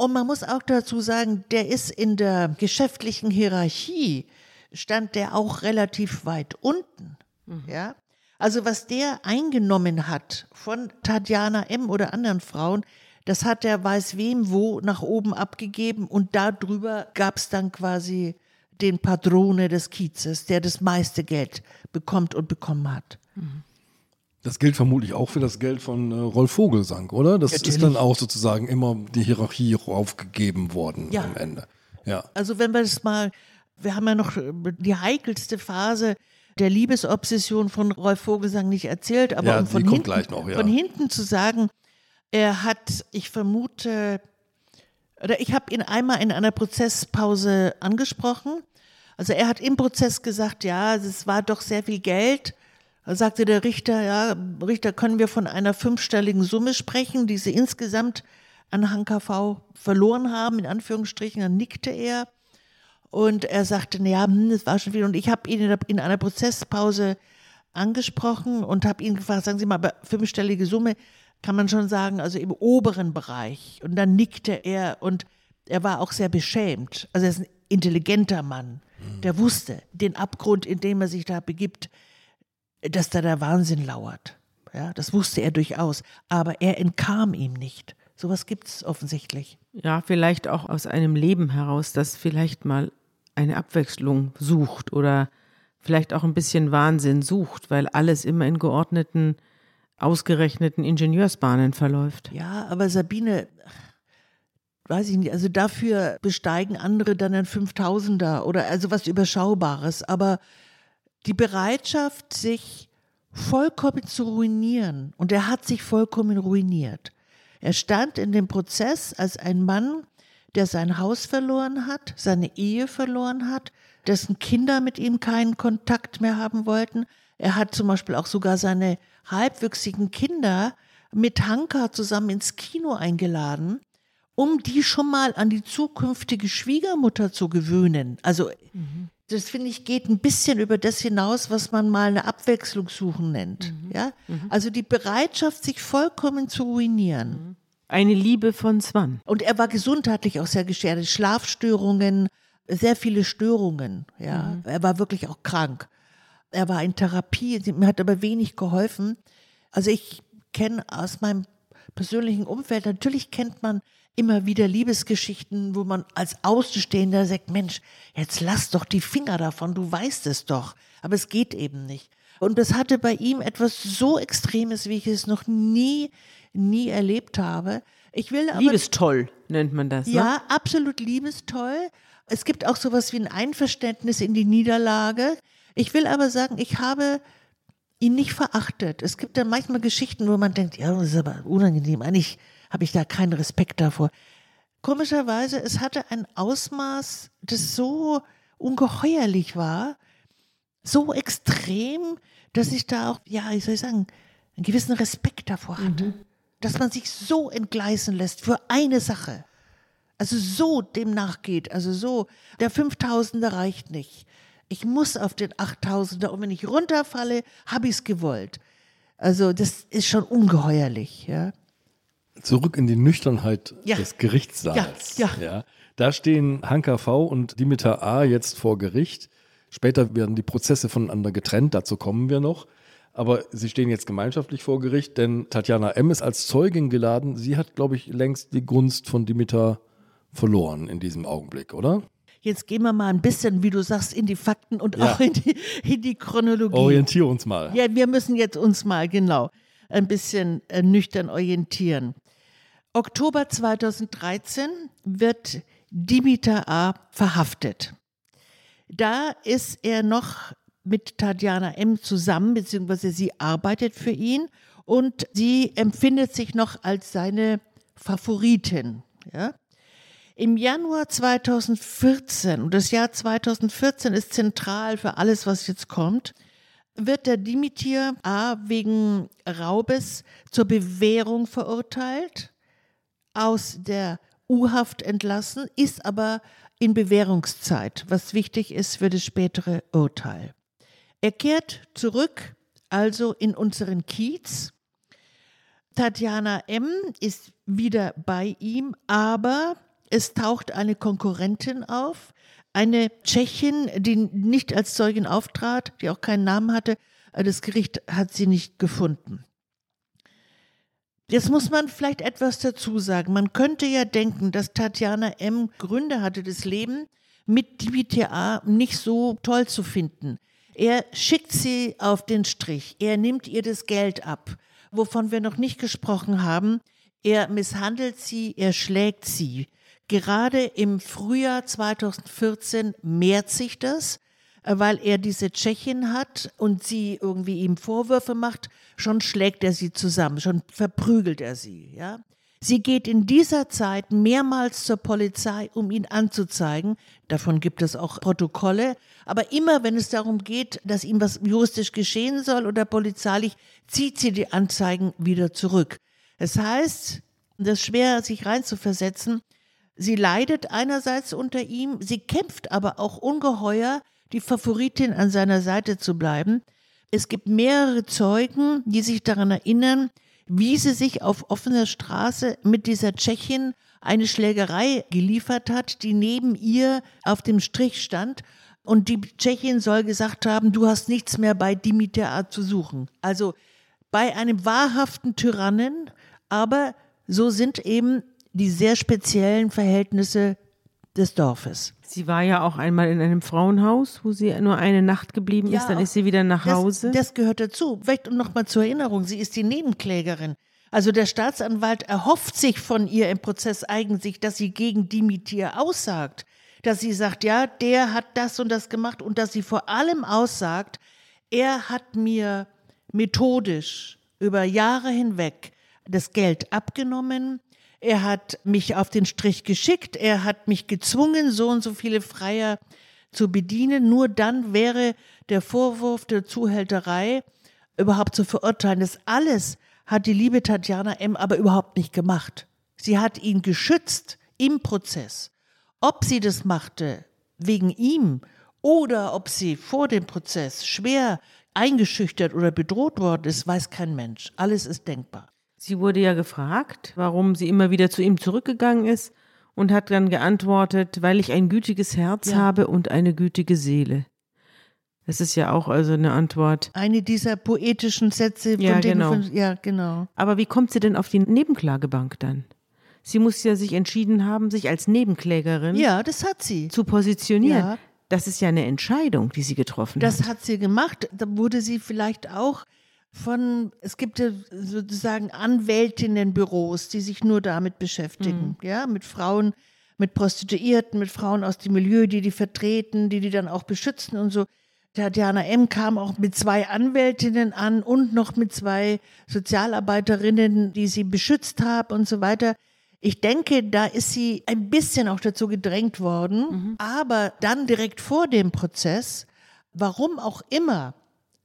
S3: Und man muss auch dazu sagen, der ist in der geschäftlichen Hierarchie, stand der auch relativ weit unten. Ja? Also was der eingenommen hat von Tatjana M. oder anderen Frauen, das hat der weiß wem wo nach oben abgegeben und darüber gab es dann quasi den Padrone des Kiezes, der das meiste Geld bekommt und bekommen hat.
S1: Das gilt vermutlich auch für das Geld von äh, Rolf Vogelsang, oder? Das ist
S3: Natürlich.
S1: dann auch sozusagen immer die Hierarchie aufgegeben worden
S3: Ja.
S1: am Ende. Ja.
S3: Also wenn wir das mal, wir haben ja noch äh, die heikelste Phase der Liebesobsession von Rolf Vogelsang nicht erzählt, aber
S1: Ja,
S3: um von
S1: kommt
S3: hinten,
S1: noch, ja.
S3: von hinten zu sagen, er hat, ich vermute, oder ich habe ihn einmal in einer Prozesspause angesprochen. Also er hat im Prozess gesagt, ja, es war doch sehr viel Geld sagte der Richter, ja, Richter, können wir von einer fünfstelligen Summe sprechen, die Sie insgesamt an HKV verloren haben, in Anführungsstrichen. Dann nickte er und er sagte, ja, hm, das war schon viel. Und ich habe ihn in einer Prozesspause angesprochen und habe ihn gefragt, sagen Sie mal, aber fünfstellige Summe kann man schon sagen, also im oberen Bereich. Und dann nickte er und er war auch sehr beschämt. Also er ist ein intelligenter Mann, der wusste den Abgrund, in dem er sich da begibt, dass da der Wahnsinn lauert. Ja, das wusste er durchaus. Aber er entkam ihm nicht. Sowas gibt es offensichtlich.
S2: Ja, vielleicht auch aus einem Leben heraus, das vielleicht mal eine Abwechslung sucht oder vielleicht auch ein bisschen Wahnsinn sucht, weil alles immer in geordneten, ausgerechneten Ingenieursbahnen verläuft.
S3: Ja, aber Sabine, weiß ich nicht, also dafür besteigen andere dann ein 5000er oder also was Überschaubares. Aber die Bereitschaft, sich vollkommen zu ruinieren, und er hat sich vollkommen ruiniert. Er stand in dem Prozess als ein Mann, der sein Haus verloren hat, seine Ehe verloren hat, dessen Kinder mit ihm keinen Kontakt mehr haben wollten. Er hat zum Beispiel auch sogar seine halbwüchsigen Kinder mit Hanka zusammen ins Kino eingeladen, um die schon mal an die zukünftige Schwiegermutter zu gewöhnen. Also mhm. Das finde ich geht ein bisschen über das hinaus, was man mal eine Abwechslung suchen nennt. Mhm. Ja? Mhm. Also die Bereitschaft, sich vollkommen zu ruinieren. Mhm.
S2: Eine Liebe von Swan.
S3: Und er war gesundheitlich auch sehr geschädigt. Schlafstörungen, sehr viele Störungen. Ja, mhm. er war wirklich auch krank. Er war in Therapie, mir hat aber wenig geholfen. Also ich kenne aus meinem persönlichen Umfeld, natürlich kennt man immer wieder Liebesgeschichten, wo man als Außenstehender sagt, Mensch, jetzt lass doch die Finger davon, du weißt es doch. Aber es geht eben nicht. Und das hatte bei ihm etwas so Extremes, wie ich es noch nie, nie erlebt habe. Ich will aber,
S2: Liebestoll nennt man das.
S3: Ne? Ja, absolut liebestoll. Es gibt auch sowas wie ein Einverständnis in die Niederlage. Ich will aber sagen, ich habe ihn nicht verachtet. Es gibt dann manchmal Geschichten, wo man denkt, ja, das ist aber unangenehm. Eigentlich habe ich da keinen Respekt davor. Komischerweise, es hatte ein Ausmaß, das so ungeheuerlich war, so extrem, dass ich da auch, ja, wie soll ich sagen, einen gewissen Respekt davor hatte. Mhm. Dass man sich so entgleisen lässt für eine Sache also so dem nachgeht, also so, der 5000er reicht nicht. Ich muss auf den 8000er und wenn ich runterfalle, habe ich es gewollt. Also das ist schon ungeheuerlich, ja.
S1: Zurück in die Nüchternheit ja. des Gerichtssaals. Ja, ja. ja. Da stehen Hanka V und Dimitar A jetzt vor Gericht. Später werden die Prozesse voneinander getrennt, dazu kommen wir noch. Aber sie stehen jetzt gemeinschaftlich vor Gericht, denn Tatjana M. ist als Zeugin geladen. Sie hat, glaube ich, längst die Gunst von Dimitar verloren in diesem Augenblick, oder?
S3: Jetzt gehen wir mal ein bisschen, wie du sagst, in die Fakten und ja. auch in die, in die Chronologie.
S1: Orientier uns mal.
S3: Ja, wir müssen jetzt uns mal genau ein bisschen äh, nüchtern orientieren. Oktober 2013 wird Dimitar A. verhaftet. Da ist er noch mit Tatjana M. zusammen, beziehungsweise sie arbeitet für ihn und sie empfindet sich noch als seine Favoritin. Ja? Im Januar 2014, und das Jahr 2014 ist zentral für alles, was jetzt kommt, wird der Dimitir A. wegen Raubes zur Bewährung verurteilt, aus der U-Haft entlassen, ist aber in Bewährungszeit, was wichtig ist für das spätere Urteil. Er kehrt zurück, also in unseren Kiez. Tatjana M. ist wieder bei ihm, aber es taucht eine Konkurrentin auf, eine Tschechin, die nicht als Zeugin auftrat, die auch keinen Namen hatte. Das Gericht hat sie nicht gefunden. Jetzt muss man vielleicht etwas dazu sagen. Man könnte ja denken, dass Tatjana M. Gründe hatte, das Leben mit DBTA nicht so toll zu finden. Er schickt sie auf den Strich. Er nimmt ihr das Geld ab, wovon wir noch nicht gesprochen haben. Er misshandelt sie, er schlägt sie. Gerade im Frühjahr 2014 mehrt sich das, äh, weil er diese Tschechin hat und sie irgendwie ihm Vorwürfe macht, schon schlägt er sie zusammen, schon verprügelt er sie, ja. Sie geht in dieser Zeit mehrmals zur Polizei, um ihn anzuzeigen. Davon gibt es auch Protokolle. Aber immer, wenn es darum geht, dass ihm was juristisch geschehen soll oder polizeilich, zieht sie die Anzeigen wieder zurück. Es heißt, das ist schwer, sich reinzuversetzen, sie leidet einerseits unter ihm, sie kämpft aber auch ungeheuer, die Favoritin an seiner Seite zu bleiben. Es gibt mehrere Zeugen, die sich daran erinnern, wie sie sich auf offener Straße mit dieser Tschechin eine Schlägerei geliefert hat, die neben ihr auf dem Strich stand. Und die Tschechin soll gesagt haben, du hast nichts mehr bei Dimitar zu suchen. Also bei einem wahrhaften Tyrannen, aber so sind eben die sehr speziellen Verhältnisse des Dorfes.
S2: Sie war ja auch einmal in einem Frauenhaus, wo sie nur eine Nacht geblieben ist, dann ist sie wieder nach Hause.
S3: Das, das gehört dazu. Vielleicht nochmal zur Erinnerung, sie ist die Nebenklägerin. Also der Staatsanwalt erhofft sich von ihr im Prozess eigentlich, dass sie gegen Dimitir aussagt. Dass sie sagt, ja, der hat das und das gemacht und dass sie vor allem aussagt, er hat mir methodisch über Jahre hinweg das Geld abgenommen, er hat mich auf den Strich geschickt, er hat mich gezwungen, so und so viele Freier zu bedienen. Nur dann wäre der Vorwurf der Zuhälterei überhaupt zu verurteilen. Das alles hat die liebe Tatjana M. aber überhaupt nicht gemacht. Sie hat ihn geschützt im Prozess. Ob sie das machte wegen ihm oder ob sie vor dem Prozess schwer eingeschüchtert oder bedroht worden ist, weiß kein Mensch. Alles ist denkbar.
S2: Sie wurde ja gefragt, warum sie immer wieder zu ihm zurückgegangen ist und hat dann geantwortet, weil ich ein gütiges Herz ja. habe und eine gütige Seele. Das ist ja auch also eine Antwort.
S3: Eine dieser poetischen Sätze,
S2: von ja, genau. Von,
S3: ja, genau.
S2: Aber wie kommt sie denn auf die Nebenklagebank dann? Sie muss ja sich entschieden haben, sich als Nebenklägerin
S3: ja, das hat sie.
S2: zu positionieren. Ja. Das ist ja eine Entscheidung, die sie getroffen
S3: das
S2: hat.
S3: Das hat sie gemacht. Da wurde sie vielleicht auch von, es gibt ja sozusagen Anwältinnenbüros, die sich nur damit beschäftigen, mhm. ja, mit Frauen, mit Prostituierten, mit Frauen aus dem Milieu, die die vertreten, die die dann auch beschützen und so. Tatjana M. kam auch mit zwei Anwältinnen an und noch mit zwei Sozialarbeiterinnen, die sie beschützt haben und so weiter. Ich denke, da ist sie ein bisschen auch dazu gedrängt worden, mhm. aber dann direkt vor dem Prozess, warum auch immer,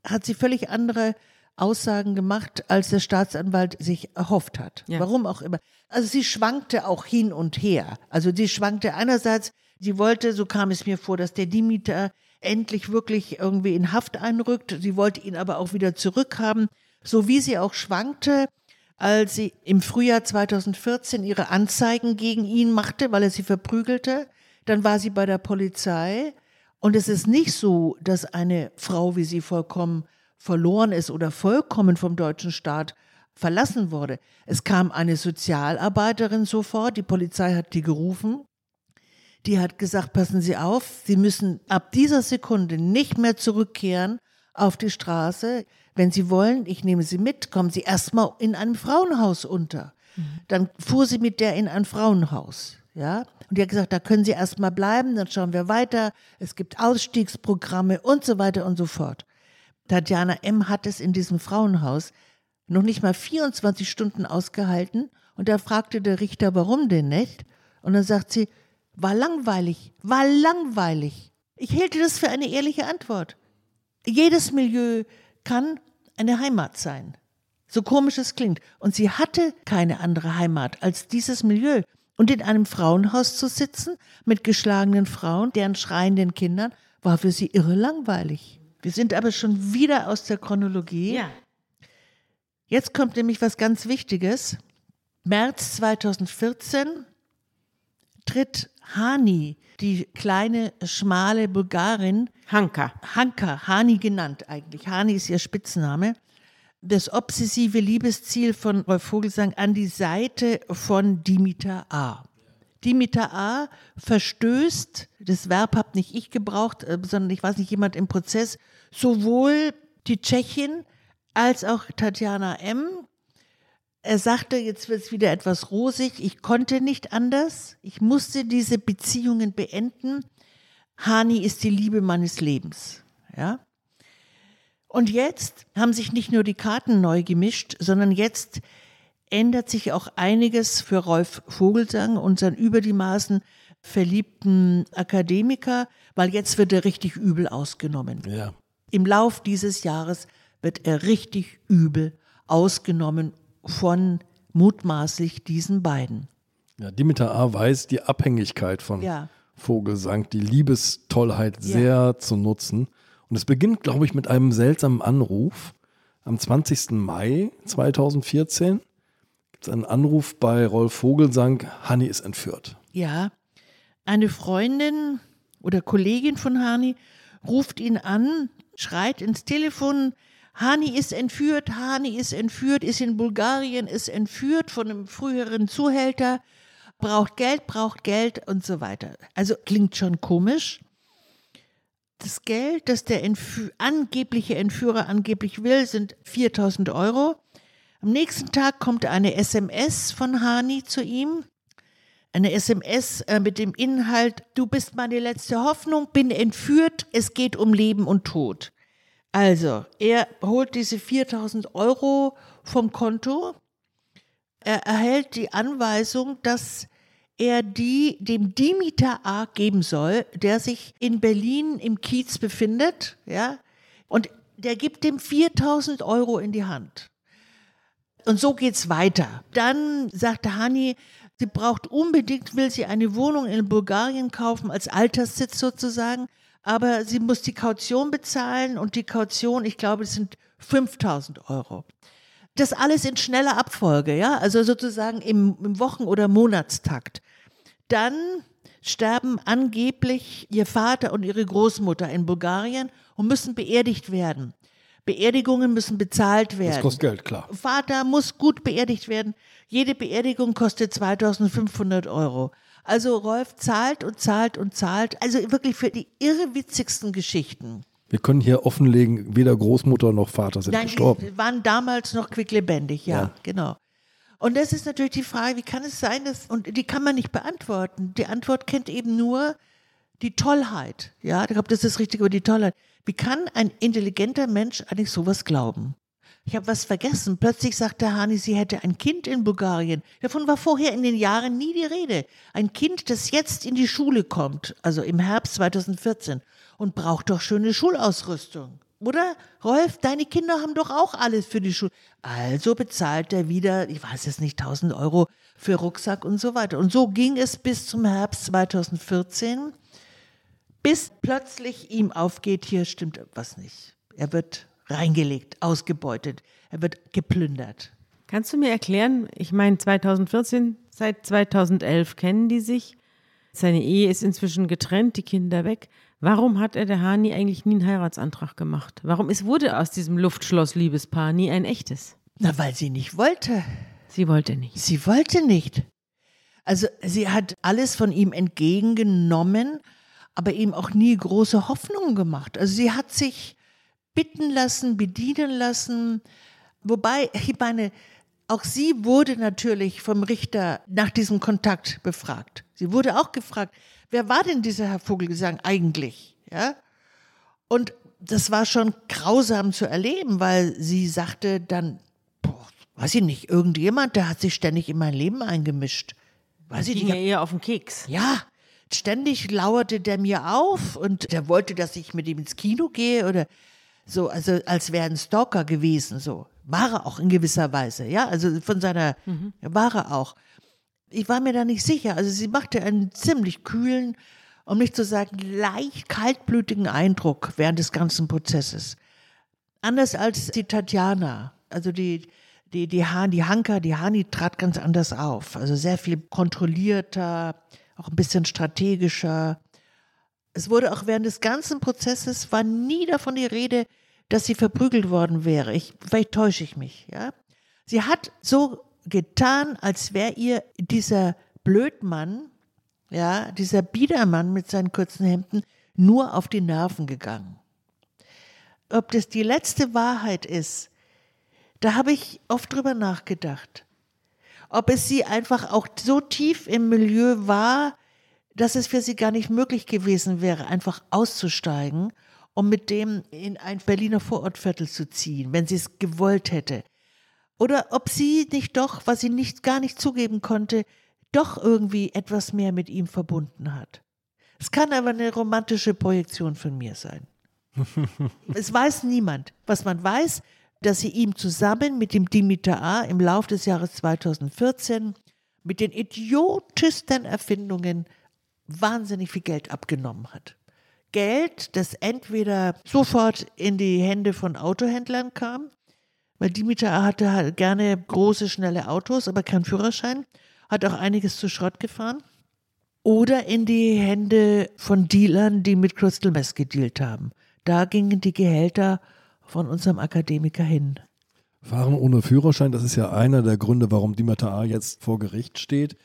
S3: hat sie völlig andere Aussagen gemacht, als der Staatsanwalt sich erhofft hat. Ja. Warum auch immer. Also sie schwankte auch hin und her. Also sie schwankte einerseits, sie wollte, so kam es mir vor, dass der Dimitar endlich wirklich irgendwie in Haft einrückt. Sie wollte ihn aber auch wieder zurückhaben. So wie sie auch schwankte, als sie im Frühjahr 2014 ihre Anzeigen gegen ihn machte, weil er sie verprügelte. Dann war sie bei der Polizei. Und es ist nicht so, dass eine Frau wie sie vollkommen verloren ist oder vollkommen vom deutschen Staat verlassen wurde. Es kam eine Sozialarbeiterin sofort, die Polizei hat die gerufen. Die hat gesagt, passen Sie auf, Sie müssen ab dieser Sekunde nicht mehr zurückkehren auf die Straße. Wenn Sie wollen, ich nehme Sie mit, kommen Sie erstmal in einem Frauenhaus unter. Mhm. Dann fuhr sie mit der in ein Frauenhaus. Ja, und die hat gesagt, da können Sie erstmal bleiben, dann schauen wir weiter. Es gibt Ausstiegsprogramme und so weiter und so fort. Tatjana M. hat es in diesem Frauenhaus noch nicht mal 24 Stunden ausgehalten und da fragte der Richter, warum denn nicht? Und dann sagt sie, war langweilig, war langweilig. Ich hielte das für eine ehrliche Antwort. Jedes Milieu kann eine Heimat sein. So komisch es klingt. Und sie hatte keine andere Heimat als dieses Milieu. Und in einem Frauenhaus zu sitzen mit geschlagenen Frauen, deren schreienden Kindern, war für sie irre langweilig. Wir sind aber schon wieder aus der Chronologie.
S2: Ja.
S3: Jetzt kommt nämlich was ganz Wichtiges. März 2014 tritt Hani, die kleine, schmale Bulgarin.
S2: Hanka.
S3: Hanka, Hani genannt eigentlich. Hani ist ihr Spitzname. Das obsessive Liebesziel von Rolf Vogelsang an die Seite von Dimitar A. Dimitar A. verstößt, das Verb habe nicht ich gebraucht, äh, sondern ich weiß nicht, jemand im Prozess, sowohl die Tschechin als auch Tatjana M. Er sagte, jetzt wird es wieder etwas rosig, ich konnte nicht anders, ich musste diese Beziehungen beenden. Hani ist die Liebe meines Lebens. Ja? Und jetzt haben sich nicht nur die Karten neu gemischt, sondern jetzt ändert sich auch einiges für Rolf Vogelsang, unseren über die Maßen verliebten Akademiker, weil jetzt wird er richtig übel ausgenommen.
S1: Ja.
S3: Im Lauf dieses Jahres wird er richtig übel ausgenommen von mutmaßlich diesen beiden.
S1: Ja, Dimitar A. weiß die Abhängigkeit von
S3: Ja.
S1: Vogelsang, die Liebestollheit sehr zu nutzen. Und es beginnt, glaube ich, mit einem seltsamen Anruf. Am 20. Mai 2014 gibt es einen Anruf bei Rolf Vogelsang, Hanni ist entführt.
S3: Ja, eine Freundin oder Kollegin von Hani ruft ihn an, schreit ins Telefon, Hani ist entführt, Hani ist entführt, ist in Bulgarien, ist entführt von einem früheren Zuhälter, braucht Geld, braucht Geld und so weiter. Also klingt schon komisch. Das Geld, das der Entfü angebliche Entführer angeblich will, sind 4000 Euro. Am nächsten Tag kommt eine SMS von Hani zu ihm eine SMS äh, mit dem Inhalt, du bist meine letzte Hoffnung, bin entführt, es geht um Leben und Tod. Also, er holt diese 4000 Euro vom Konto, er erhält die Anweisung, dass er die dem Dimitar A geben soll, der sich in Berlin im Kiez befindet, ja, und der gibt dem 4000 Euro in die Hand. Und so geht's weiter. Dann sagte Hani, sie braucht unbedingt, will sie eine Wohnung in Bulgarien kaufen, als Alterssitz sozusagen, aber sie muss die Kaution bezahlen und die Kaution, ich glaube, es sind 5000 Euro. Das alles in schneller Abfolge, ja, also sozusagen im, im Wochen- oder Monatstakt. Dann sterben angeblich ihr Vater und ihre Großmutter in Bulgarien und müssen beerdigt werden. Beerdigungen müssen bezahlt werden.
S1: Das kostet Geld, klar.
S3: Vater muss gut beerdigt werden. Jede Beerdigung kostet 2500 Euro. Also Rolf zahlt und zahlt und zahlt. Also wirklich für die irrwitzigsten Geschichten.
S1: Wir können hier offenlegen, weder Großmutter noch Vater sind
S3: Nein,
S1: gestorben.
S3: die waren damals noch quicklebendig, ja,
S1: Ja.
S3: genau. Und das ist natürlich die Frage, wie kann es sein, dass, und die kann man nicht beantworten. Die Antwort kennt eben nur die Tollheit. Ja, ich glaube, das ist richtig über die Tollheit. Wie kann ein intelligenter Mensch eigentlich sowas glauben? Ich habe was vergessen. Plötzlich sagte Hani, sie hätte ein Kind in Bulgarien. Davon war vorher in den Jahren nie die Rede. Ein Kind, das jetzt in die Schule kommt, also im Herbst 2014, und braucht doch schöne Schulausrüstung. Oder? Rolf, deine Kinder haben doch auch alles für die Schule. Also bezahlt er wieder, ich weiß es nicht, 1000 Euro für Rucksack und so weiter. Und so ging es bis zum Herbst 2014 bis plötzlich ihm aufgeht, hier stimmt was nicht. Er wird reingelegt, ausgebeutet, er wird geplündert.
S2: Kannst du mir erklären, ich meine 2014, seit 2011 kennen die sich, seine Ehe ist inzwischen getrennt, die Kinder weg. Warum hat er der Hani eigentlich nie einen Heiratsantrag gemacht? Warum ist, wurde aus diesem Luftschloss-Liebespaar nie ein echtes?
S3: Na, weil sie nicht wollte.
S2: Sie wollte nicht.
S3: Sie wollte nicht. Also sie hat alles von ihm entgegengenommen, aber ihm auch nie große Hoffnungen gemacht. Also sie hat sich bitten lassen, bedienen lassen. Wobei, ich meine, auch sie wurde natürlich vom Richter nach diesem Kontakt befragt. Sie wurde auch gefragt, wer war denn dieser Herr Vogelsang eigentlich? Ja? Und das war schon grausam zu erleben, weil sie sagte dann, boah, weiß ich nicht, irgendjemand, der hat sich ständig in mein Leben eingemischt. Weiß ich
S2: Ging
S3: nicht,
S2: ja eher auf den Keks.
S3: ja, ständig lauerte der mir auf und der wollte, dass ich mit ihm ins Kino gehe oder so, also als wäre ein Stalker gewesen, so. War er auch in gewisser Weise, ja, also von seiner, war er auch. Ich war mir da nicht sicher, also sie machte einen ziemlich kühlen, um nicht zu sagen leicht kaltblütigen Eindruck während des ganzen Prozesses. Anders als die Tatjana, also die, die, die, Han, die Hanka, die Hani trat ganz anders auf. Also sehr viel kontrollierter, auch ein bisschen strategischer. Es wurde auch während des ganzen Prozesses war nie davon die Rede, dass sie verprügelt worden wäre. Ich, vielleicht täusche ich mich, ja. Sie hat so getan, als wäre ihr dieser Blödmann, ja, dieser Biedermann mit seinen kurzen Hemden nur auf die Nerven gegangen. Ob das die letzte Wahrheit ist, da habe ich oft drüber nachgedacht. Ob es sie einfach auch so tief im Milieu war, dass es für sie gar nicht möglich gewesen wäre, einfach auszusteigen, um mit dem in ein Berliner Vorortviertel zu ziehen, wenn sie es gewollt hätte. Oder ob sie nicht doch, was sie nicht gar nicht zugeben konnte, doch irgendwie etwas mehr mit ihm verbunden hat. Es kann aber eine romantische Projektion von mir sein. es weiß niemand. Was man weiß, dass sie ihm zusammen mit dem Dimitar A. im Lauf des Jahres 2014 mit den idiotesten Erfindungen wahnsinnig viel Geld abgenommen hat. Geld, das entweder sofort in die Hände von Autohändlern kam, weil Dimitar hatte halt gerne große, schnelle Autos, aber keinen Führerschein, hat auch einiges zu Schrott gefahren, oder in die Hände von Dealern, die mit Crystal Meth gedealt haben. Da gingen die Gehälter von unserem Akademiker hin.
S1: Fahren ohne Führerschein, das ist ja einer der Gründe, warum Dimitar jetzt vor Gericht steht.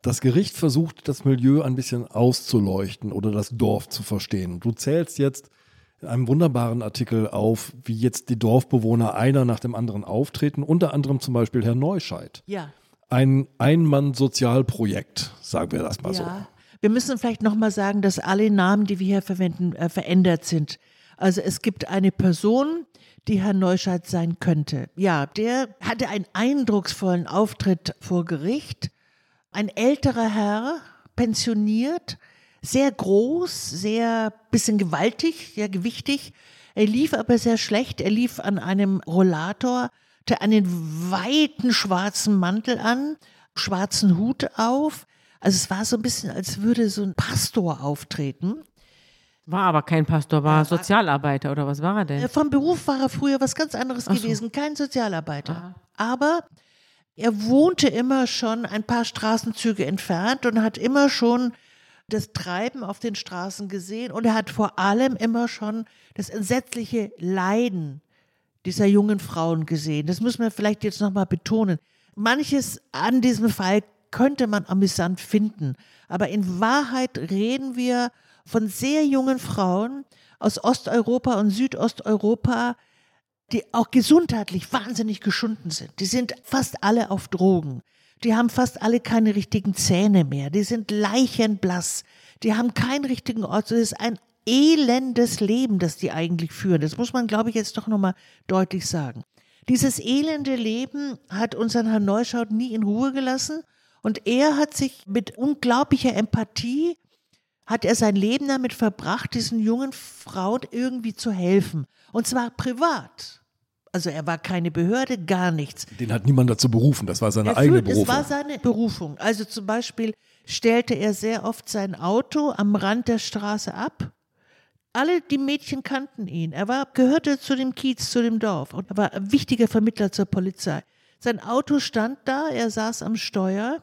S1: Das Gericht versucht, das Milieu ein bisschen auszuleuchten oder das Dorf zu verstehen. Du zählst jetzt in einem wunderbaren Artikel auf, wie jetzt die Dorfbewohner einer nach dem anderen auftreten, unter anderem zum Beispiel Herr Neuscheid.
S3: Ja.
S1: Ein Ein-Mann-Sozialprojekt, sagen wir das mal
S3: ja.
S1: so.
S3: Wir müssen vielleicht nochmal sagen, dass alle Namen, die wir hier verwenden, äh, verändert sind. Also es gibt eine Person, die Herr Neuscheid sein könnte. Ja, der hatte einen eindrucksvollen Auftritt vor Gericht ein älterer Herr, pensioniert, sehr groß, sehr bisschen gewaltig, sehr gewichtig. Er lief aber sehr schlecht. Er lief an einem Rollator, hatte einen weiten schwarzen Mantel an, schwarzen Hut auf. Also es war so ein bisschen, als würde so ein Pastor auftreten.
S2: War aber kein Pastor, war Sozialarbeiter oder was war er denn?
S3: Äh, Vom Beruf war er früher was ganz anderes
S2: so.
S3: gewesen, kein Sozialarbeiter. Aber er wohnte immer schon ein paar Straßenzüge entfernt und hat immer schon das Treiben auf den Straßen gesehen und er hat vor allem immer schon das entsetzliche Leiden dieser jungen Frauen gesehen. Das müssen wir vielleicht jetzt nochmal betonen. Manches an diesem Fall könnte man amüsant finden, aber in Wahrheit reden wir von sehr jungen Frauen aus Osteuropa und Südosteuropa, die auch gesundheitlich wahnsinnig geschunden sind. Die sind fast alle auf Drogen. Die haben fast alle keine richtigen Zähne mehr. Die sind leichenblass. Die haben keinen richtigen Ort. Das ist ein elendes Leben, das die eigentlich führen. Das muss man, glaube ich, jetzt doch nochmal deutlich sagen. Dieses elende Leben hat unseren Herrn Neuschaut nie in Ruhe gelassen und er hat sich mit unglaublicher Empathie hat er sein Leben damit verbracht, diesen jungen Frauen irgendwie zu helfen. Und zwar privat. Also er war keine Behörde, gar nichts.
S1: Den hat niemand dazu berufen, das war seine
S3: Er
S1: eigene
S3: führt-
S1: Berufung.
S3: Es war seine Berufung. Also zum Beispiel stellte er sehr oft sein Auto am Rand der Straße ab. Alle die Mädchen kannten ihn. Er war, gehörte zu dem Kiez, zu dem Dorf und er war ein wichtiger Vermittler zur Polizei. Sein Auto stand da, er saß am Steuer.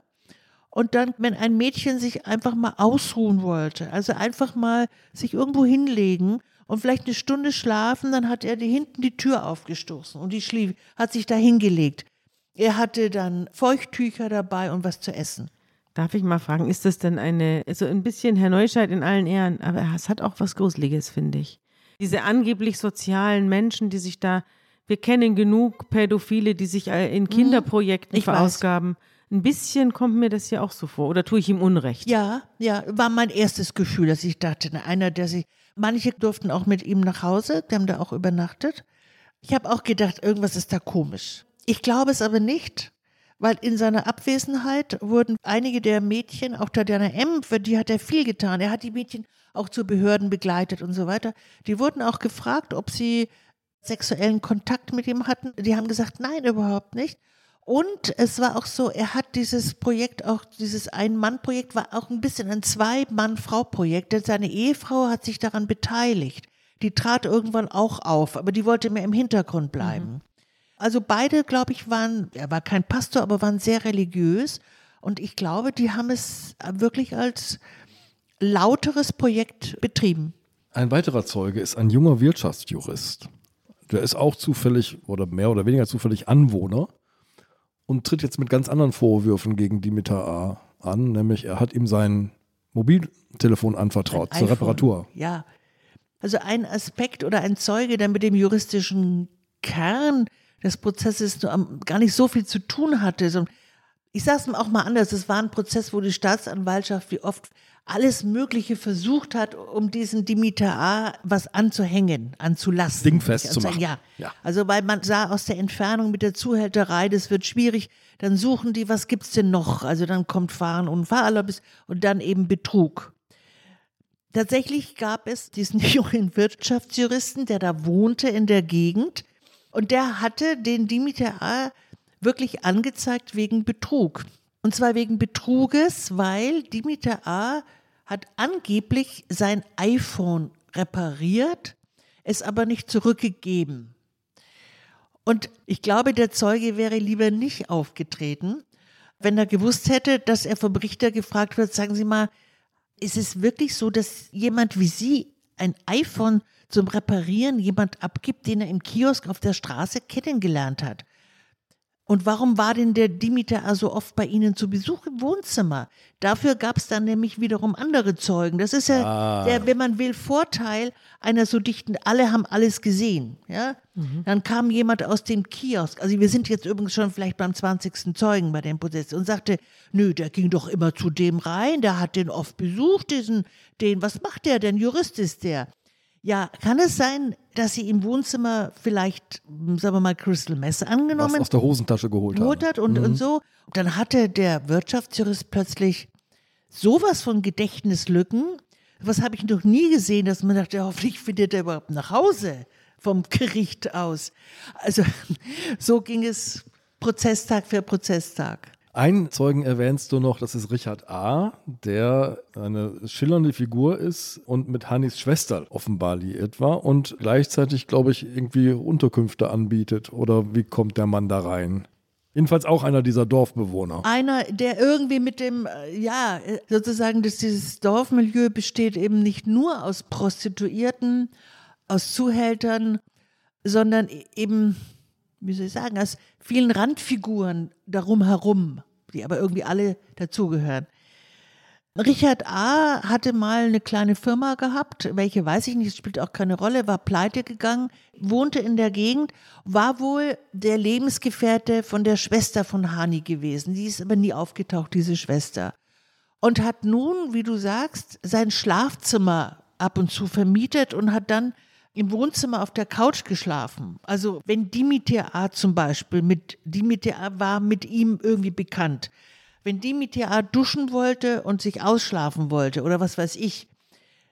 S3: Und dann, wenn ein Mädchen sich einfach mal ausruhen wollte, also einfach mal sich irgendwo hinlegen und vielleicht eine Stunde schlafen, dann hat er die, hinten die Tür aufgestoßen und die schlief, hat sich da hingelegt. Er hatte dann Feuchttücher dabei und was zu essen.
S2: Darf ich mal fragen, ist das denn eine, so ein bisschen Herr Neuscheid in allen Ehren, aber es hat auch was Gruseliges, finde ich. Diese angeblich sozialen Menschen, die sich da, wir kennen genug Pädophile, die sich äh, in Kinderprojekten
S3: Mhm. ich weiß.
S2: Ein bisschen kommt mir das ja auch so vor. Oder tue ich ihm Unrecht?
S3: Ja, ja, war mein erstes Gefühl, dass ich dachte, einer, der sich, manche durften auch mit ihm nach Hause, die haben da auch übernachtet. Ich habe auch gedacht, irgendwas ist da komisch. Ich glaube es aber nicht, weil in seiner Abwesenheit wurden einige der Mädchen, auch Tatjana M., für die hat er viel getan. Er hat die Mädchen auch zu Behörden begleitet und so weiter. Die wurden auch gefragt, ob sie sexuellen Kontakt mit ihm hatten. Die haben gesagt, nein, überhaupt nicht. Und es war auch so, er hat dieses Projekt, auch dieses Ein-Mann-Projekt, war auch ein bisschen ein Zwei-Mann-Frau-Projekt, denn seine Ehefrau hat sich daran beteiligt. Die trat irgendwann auch auf, aber die wollte mehr im Hintergrund bleiben. Also beide, glaube ich, waren, er war kein Pastor, aber waren sehr religiös. Und ich glaube, die haben es wirklich als lauteres Projekt betrieben.
S1: Ein weiterer Zeuge ist ein junger Wirtschaftsjurist. Der ist auch zufällig oder mehr oder weniger zufällig Anwohner und tritt jetzt mit ganz anderen Vorwürfen gegen Dimitar A. an, nämlich er hat ihm sein Mobiltelefon anvertraut
S3: Ein
S1: zur
S3: iPhone.
S1: Reparatur.
S3: Ja. Also ein Aspekt oder ein Zeuge, der mit dem juristischen Kern des Prozesses gar nicht so viel zu tun hatte. Ich sage es auch mal anders, es war ein Prozess, wo die Staatsanwaltschaft wie oft alles Mögliche versucht hat, um diesen Dimitar A was anzuhängen, anzulassen.
S1: Dingfest zu machen.
S3: Ja.
S1: Ja.
S3: Also weil man sah aus der Entfernung mit der Zuhälterei, das wird schwierig. Dann suchen die, was gibt's denn noch? Also dann kommt Fahren und Fahrerlaubnis und dann eben Betrug. Tatsächlich gab es diesen jungen Wirtschaftsjuristen, der da wohnte in der Gegend und der hatte den Dimitar A wirklich angezeigt wegen Betrug. Und zwar wegen Betruges, weil Dimitar A hat angeblich sein iPhone repariert, es aber nicht zurückgegeben. Und ich glaube, der Zeuge wäre lieber nicht aufgetreten, wenn er gewusst hätte, dass er vom Richter gefragt wird, sagen Sie mal, ist es wirklich so, dass jemand wie Sie ein iPhone zum Reparieren jemand abgibt, den er im Kiosk auf der Straße kennengelernt hat? Und warum war denn der Dimitar so oft bei Ihnen zu Besuch im Wohnzimmer? Dafür gab es dann nämlich wiederum andere Zeugen. Das ist ja
S1: Ah.
S3: der, wenn man will, Vorteil einer so dichten, alle haben alles gesehen. Ja? Dann kam jemand aus dem Kiosk, also wir sind jetzt übrigens schon vielleicht beim 20. Zeugen bei dem Prozess und sagte, nö, der ging doch immer zu dem rein, der hat den oft besucht, diesen, den, was macht der denn? Jurist ist der. Ja, kann es sein, dass sie im Wohnzimmer vielleicht, sagen wir mal, Crystal Mess
S1: Was
S3: angenommen
S1: aus der Hosentasche geholt
S3: geholt hat und, und so. Dann hatte der Wirtschaftsjurist plötzlich sowas von Gedächtnislücken. Was habe ich noch nie gesehen, dass man dachte, hoffentlich findet er überhaupt nach Hause vom Gericht aus. Also so ging es Prozesstag für Prozesstag.
S1: Einen Zeugen erwähnst du noch, das ist Richard A., der eine schillernde Figur ist und mit Hannis Schwester offenbar liiert war und gleichzeitig, glaube ich, irgendwie Unterkünfte anbietet. Oder wie kommt der Mann da rein? Jedenfalls auch einer dieser Dorfbewohner.
S3: Einer, der irgendwie mit dem, äh, ja, äh, sozusagen, dass dieses Dorfmilieu besteht eben nicht nur aus Prostituierten, aus Zuhältern, sondern e- eben, wie soll ich sagen, aus vielen Randfiguren darum herum, die aber irgendwie alle dazugehören. Richard A. hatte mal eine kleine Firma gehabt, welche weiß ich nicht, spielt auch keine Rolle, war pleite gegangen, wohnte in der Gegend, war wohl der Lebensgefährte von der Schwester von Hani gewesen. Die ist aber nie aufgetaucht, diese Schwester. Und hat nun, wie du sagst, sein Schlafzimmer ab und zu vermietet und hat dann im Wohnzimmer auf der Couch geschlafen. Also wenn Dimitir A. zum Beispiel mit Dimitir A. war mit ihm irgendwie bekannt. Wenn Dimitir A. duschen wollte und sich ausschlafen wollte oder was weiß ich,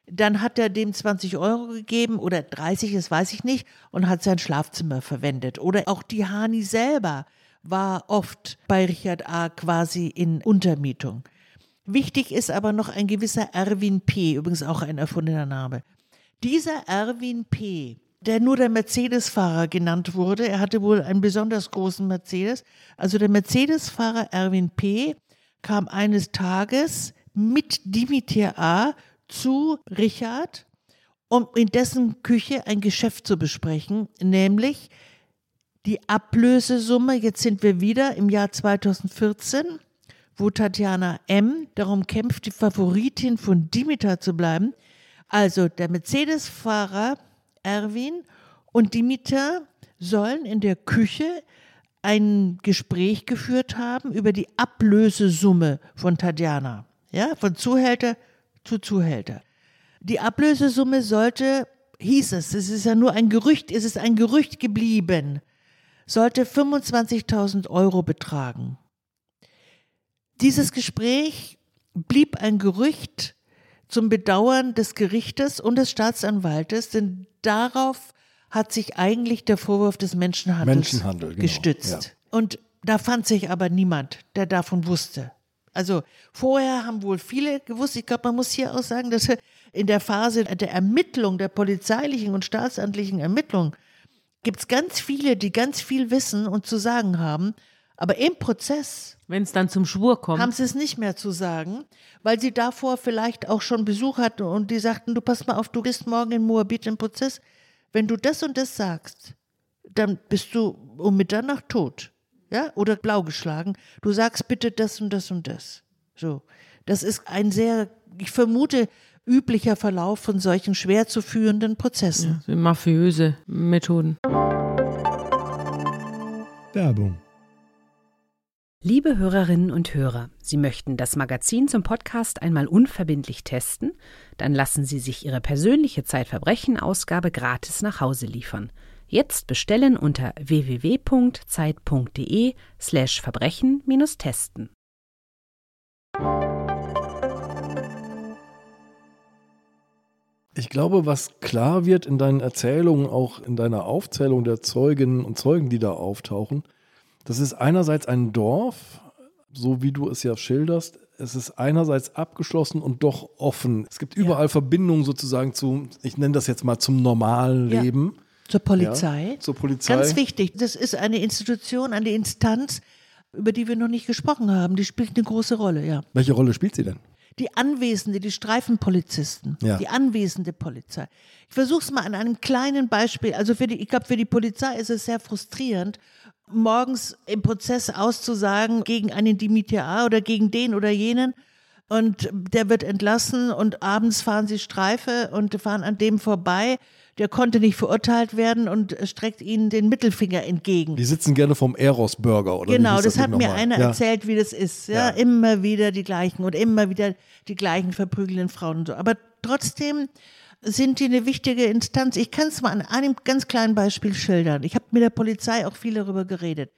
S3: dann hat er dem 20 Euro gegeben oder 30, das weiß ich nicht, und hat sein Schlafzimmer verwendet. Oder auch die Hani selber war oft bei Richard A. quasi in Untermietung. Wichtig ist aber noch ein gewisser Erwin P., übrigens auch ein erfundener Name. Dieser Erwin P., der nur der Mercedes-Fahrer genannt wurde, er hatte wohl einen besonders großen Mercedes, also der Mercedes-Fahrer Erwin P. kam eines Tages mit Dimitir A. zu Richard, um in dessen Küche ein Geschäft zu besprechen, nämlich die Ablösesumme, jetzt sind wir wieder im Jahr 2014, wo Tatjana M. darum kämpft, die Favoritin von Dimitar zu bleiben. Also der Mercedes-Fahrer Erwin und Dimitar sollen in der Küche ein Gespräch geführt haben über die Ablösesumme von Tatjana. Ja, von Zuhälter zu Zuhälter. Die Ablösesumme sollte, hieß es, es ist ja nur ein Gerücht, es ist ein Gerücht geblieben, sollte 25.000 Euro betragen. Dieses Gespräch blieb ein Gerücht zum Bedauern des Gerichtes und des Staatsanwaltes, denn darauf hat sich eigentlich der Vorwurf des Menschenhandels
S1: Menschenhandel, genau,
S3: gestützt. Und da fand sich aber niemand, der davon wusste. Also vorher haben wohl viele gewusst, ich glaube, man muss hier auch sagen, dass in der Phase der Ermittlung, der polizeilichen und staatsamtlichen Ermittlung, gibt es ganz viele, die ganz viel wissen und zu sagen haben, aber im Prozess
S2: Wenn es dann zum Schwur kommt.
S3: haben sie es nicht mehr zu sagen, weil sie davor vielleicht auch schon Besuch hatten und die sagten, du pass mal auf, du gehst morgen in Moabit im Prozess. Wenn du das und das sagst, dann bist du um Mitternacht tot. Ja, oder blau geschlagen. Du sagst bitte das und das und das. So. Das ist ein sehr, ich vermute, üblicher Verlauf von solchen schwer zu führenden Prozessen.
S2: Ja, mafiöse Methoden.
S4: Werbung Liebe Hörerinnen und Hörer, Sie möchten das Magazin zum Podcast einmal unverbindlich testen? Dann lassen Sie sich Ihre persönliche Zeitverbrechen-Ausgabe gratis nach Hause liefern. Jetzt bestellen unter www.zeit.de slash Verbrechen-testen.
S1: Ich glaube, was klar wird in deinen Erzählungen, auch in deiner Aufzählung der Zeuginnen und Zeugen, die da auftauchen, das ist einerseits ein Dorf, so wie du es ja schilderst. Es ist einerseits abgeschlossen und doch offen. Es gibt überall ja. Verbindungen sozusagen zu, ich nenne das jetzt mal zum normalen ja. Leben.
S3: Zur Polizei.
S1: Ja, zur Polizei.
S3: Ganz wichtig. Das ist eine Institution, eine Instanz, über die wir noch nicht gesprochen haben. Die spielt eine große Rolle, ja.
S1: Welche Rolle spielt sie denn?
S3: Die Anwesende, die Streifenpolizisten, ja. die anwesende Polizei. Ich versuche es mal an einem kleinen Beispiel. Also für die, ich glaube, für die Polizei ist es sehr frustrierend morgens im Prozess auszusagen gegen einen Dimitri A. oder gegen den oder jenen. Und der wird entlassen und abends fahren sie Streife und fahren an dem vorbei. Der konnte nicht verurteilt werden und streckt ihnen den Mittelfinger entgegen.
S1: Die sitzen gerne vom Eros-Burger, oder?
S3: Genau, das, das hat mir einer ja. erzählt, wie das ist. Ja? ja, immer wieder die gleichen und immer wieder die gleichen verprügelnden Frauen und so. Aber trotzdem sind die eine wichtige Instanz. Ich kann es mal an einem ganz kleinen Beispiel schildern. Ich habe mit der Polizei auch viel darüber geredet.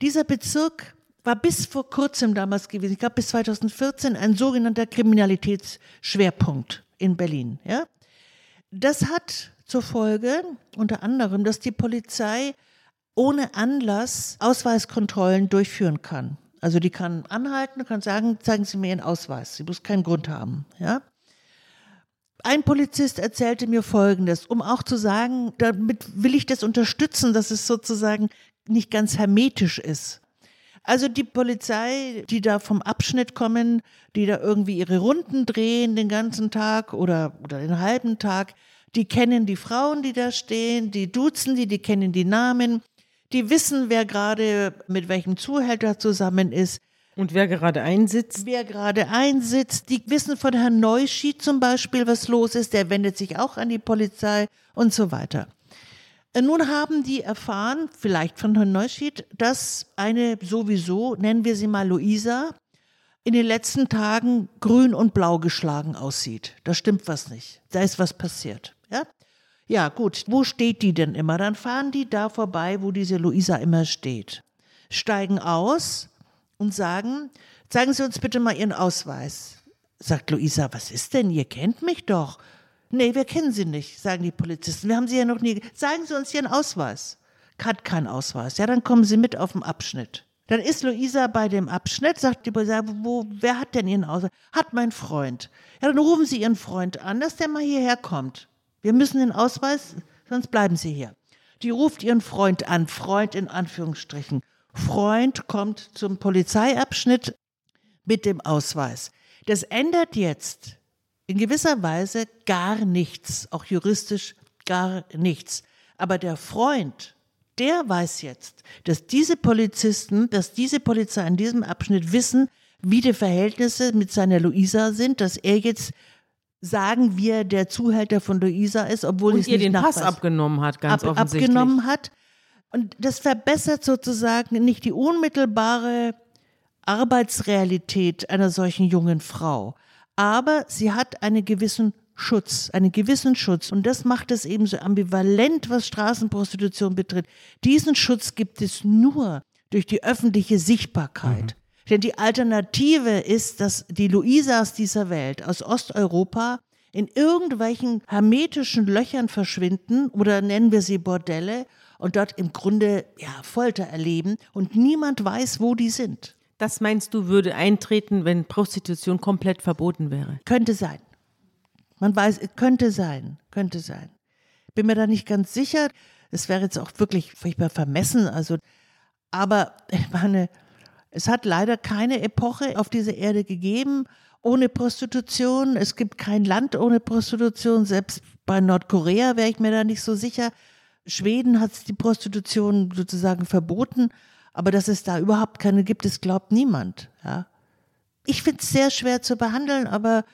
S3: Dieser Bezirk war bis vor kurzem damals gewesen, ich glaube bis 2014, ein sogenannter Kriminalitätsschwerpunkt in Berlin. Ja? Das hat zur Folge unter anderem, dass die Polizei ohne Anlass Ausweiskontrollen durchführen kann. Also die kann anhalten, kann sagen, zeigen Sie mir Ihren Ausweis. Sie muss keinen Grund haben. Ja? Ein Polizist erzählte mir Folgendes, um auch zu sagen, damit will ich das unterstützen, dass es sozusagen nicht ganz hermetisch ist. Also die Polizei, die da vom Abschnitt kommen, die da irgendwie ihre Runden drehen den ganzen Tag oder, oder den halben Tag, die kennen die Frauen, die da stehen, die duzen die, die kennen die Namen, die wissen, wer gerade mit welchem Zuhälter zusammen ist.
S2: Und wer gerade einsitzt?
S3: Wer gerade einsitzt. Die wissen von Herrn Neuschied zum Beispiel, was los ist. Der wendet sich auch an die Polizei und so weiter. Äh, nun haben die erfahren, vielleicht von Herrn Neuschied, dass eine sowieso, nennen wir sie mal Luisa, in den letzten Tagen grün und blau geschlagen aussieht. Da stimmt was nicht. Da ist was passiert. Ja? Ja, gut. Wo steht die denn immer? Dann fahren die da vorbei, wo diese Luisa immer steht. Steigen aus, und sagen, zeigen Sie uns bitte mal Ihren Ausweis. Sagt Luisa, was ist denn? Ihr kennt mich doch. Nee, wir kennen Sie nicht, sagen die Polizisten. Wir haben Sie ja noch nie. Zeigen Sie uns Ihren Ausweis. Hat keinen Ausweis. Ja, dann kommen Sie mit auf den Abschnitt. Dann ist Luisa bei dem Abschnitt, sagt die Polizei, wo, wer hat denn Ihren Ausweis? Hat mein Freund. Ja, dann rufen Sie Ihren Freund an, dass der mal hierher kommt. Wir müssen den Ausweis, sonst bleiben Sie hier. Die ruft ihren Freund an, Freund in Anführungsstrichen. Freund kommt zum Polizeiabschnitt mit dem Ausweis. Das ändert jetzt in gewisser Weise gar nichts, auch juristisch gar nichts. Aber der Freund, der weiß jetzt, dass diese Polizisten, dass diese Polizei in diesem Abschnitt wissen, wie die Verhältnisse mit seiner Luisa sind, dass er jetzt sagen wir, der Zuhälter von Luisa ist, obwohl
S2: es
S3: nicht
S2: ihr den Pass abgenommen hat, ganz ab, offensichtlich.
S3: Abgenommen hat. Und das verbessert sozusagen nicht die unmittelbare Arbeitsrealität einer solchen jungen Frau, aber sie hat einen gewissen Schutz, einen gewissen Schutz. Und das macht es eben so ambivalent, was Straßenprostitution betrifft. Diesen Schutz gibt es nur durch die öffentliche Sichtbarkeit. Mhm. Denn die Alternative ist, dass die Luisas dieser Welt aus Osteuropa in irgendwelchen hermetischen Löchern verschwinden oder nennen wir sie Bordelle und dort im Grunde ja, Folter erleben und niemand weiß, wo die sind.
S2: Das meinst du, würde eintreten, wenn Prostitution komplett verboten wäre?
S3: Könnte sein. Man weiß, könnte sein, könnte sein. Bin mir da nicht ganz sicher. Es wäre jetzt auch wirklich furchtbar vermessen. Also, aber meine, es hat leider keine Epoche auf dieser Erde gegeben ohne Prostitution. Es gibt kein Land ohne Prostitution. Selbst bei Nordkorea wäre ich mir da nicht so sicher. Schweden hat die Prostitution sozusagen verboten, aber dass es da überhaupt keine gibt, das glaubt niemand. Ja. Ich finde es sehr schwer zu behandeln, aber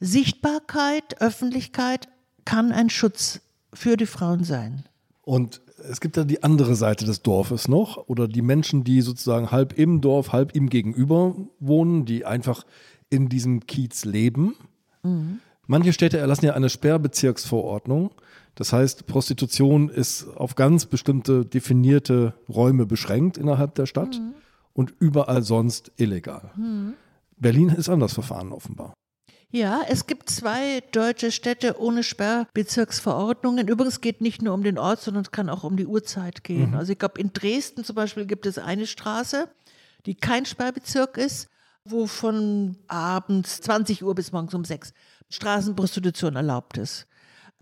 S3: Sichtbarkeit, Öffentlichkeit kann ein Schutz für die Frauen sein.
S1: Und Es gibt ja die andere Seite des Dorfes noch oder die Menschen, die sozusagen halb im Dorf, halb ihm gegenüber wohnen, die einfach in diesem Kiez leben. Mhm. Manche Städte erlassen ja eine Sperrbezirksverordnung. Das heißt, Prostitution ist auf ganz bestimmte definierte Räume beschränkt innerhalb der Stadt mhm. und überall sonst illegal. Mhm. Berlin ist anders verfahren offenbar.
S3: Ja, es gibt zwei deutsche Städte ohne Sperrbezirksverordnungen. Übrigens geht nicht nur um den Ort, sondern es kann auch um die Uhrzeit gehen. Mhm. Also ich glaube, in Dresden zum Beispiel gibt es eine Straße, die kein Sperrbezirk ist, wo von abends 20 Uhr bis morgens um 6 Straßenprostitution erlaubt ist.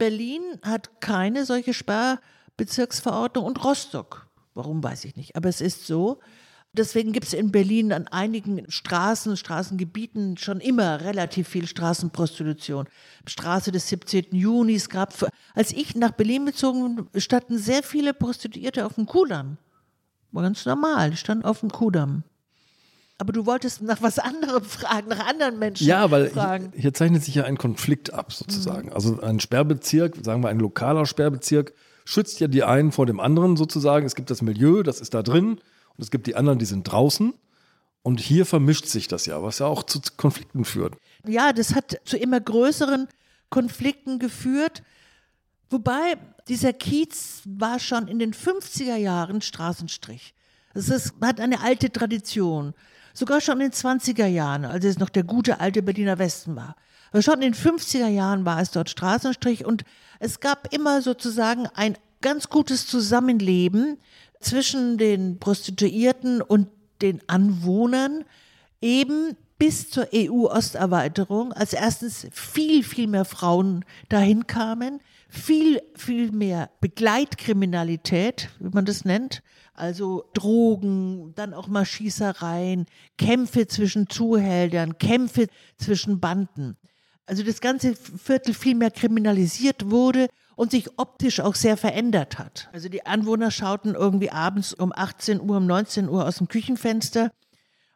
S3: Berlin hat keine solche Sperrbezirksverordnung und Rostock. Warum weiß ich nicht. Aber es ist so. Deswegen gibt es in Berlin an einigen Straßen, Straßengebieten schon immer relativ viel Straßenprostitution. Straße des 17. Juni, es gab, als ich nach Berlin bezogen bin, standen sehr viele Prostituierte auf dem Kudamm. War ganz normal, die standen auf dem Kudamm. Aber du wolltest nach was anderem fragen, nach anderen Menschen
S1: ja, weil
S3: fragen.
S1: Hier, hier zeichnet sich ja ein Konflikt ab, sozusagen. Mhm. Also ein Sperrbezirk, sagen wir ein lokaler Sperrbezirk, schützt ja die einen vor dem anderen sozusagen. Es gibt das Milieu, das ist da drin. Und es gibt die anderen, die sind draußen. Und hier vermischt sich das ja, was ja auch zu Konflikten führt.
S3: Ja, das hat zu immer größeren Konflikten geführt. Wobei dieser Kiez war schon in den 50er Jahren Straßenstrich. Es ist, hat eine alte Tradition. Sogar schon in den 20er Jahren, als es noch der gute alte Berliner Westen war. Aber schon in den 50er Jahren war es dort Straßenstrich und es gab immer sozusagen ein ganz gutes Zusammenleben zwischen den Prostituierten und den Anwohnern eben bis zur EU-Osterweiterung, als erstens viel, viel mehr Frauen dahin kamen, viel, viel mehr Begleitkriminalität, wie man das nennt, also Drogen, dann auch mal Schießereien, Kämpfe zwischen Zuhältern, Kämpfe zwischen Banden. Also das ganze Viertel viel mehr kriminalisiert wurde und sich optisch auch sehr verändert hat. Also die Anwohner schauten irgendwie abends um 18 Uhr, um 19 Uhr aus dem Küchenfenster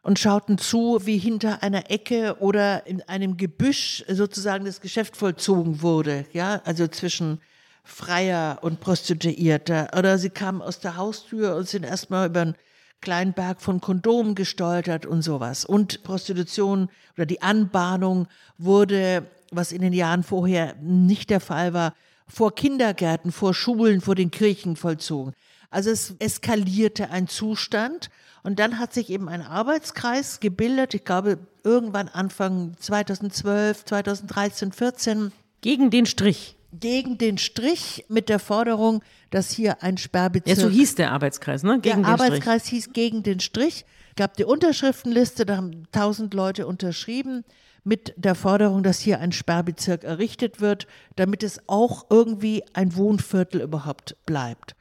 S3: und schauten zu, wie hinter einer Ecke oder in einem Gebüsch sozusagen das Geschäft vollzogen wurde, ja, also zwischen Freier und Prostituierter. Oder sie kamen aus der Haustür und sind erstmal über einen kleinen Berg von Kondomen gestoltert und sowas. Und Prostitution oder die Anbahnung wurde, was in den Jahren vorher nicht der Fall war, vor Kindergärten, vor Schulen, vor den Kirchen vollzogen. Also es eskalierte ein Zustand und dann hat sich eben ein Arbeitskreis gebildet, ich glaube irgendwann Anfang 2012, 2013, 14.
S2: Gegen den Strich.
S3: Gegen den Strich mit der Forderung, dass hier ein Sperrbezirk.
S2: Ja, so hieß der Arbeitskreis, ne?
S3: Gegen der Arbeitskreis Strich. hieß gegen den Strich. Gab die Unterschriftenliste, da haben tausend Leute unterschrieben mit der Forderung, dass hier ein Sperrbezirk errichtet wird, damit es auch irgendwie ein Wohnviertel überhaupt bleibt.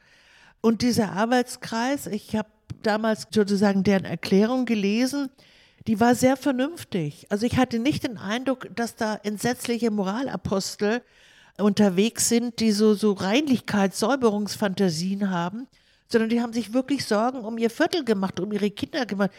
S3: Und dieser Arbeitskreis, ich habe damals sozusagen deren Erklärung gelesen, die war sehr vernünftig. Also ich hatte nicht den Eindruck, dass da entsetzliche Moralapostel unterwegs sind, die so, so Reinlichkeits-, Säuberungsfantasien haben, sondern die haben sich wirklich Sorgen um ihr Viertel gemacht, um ihre Kinder gemacht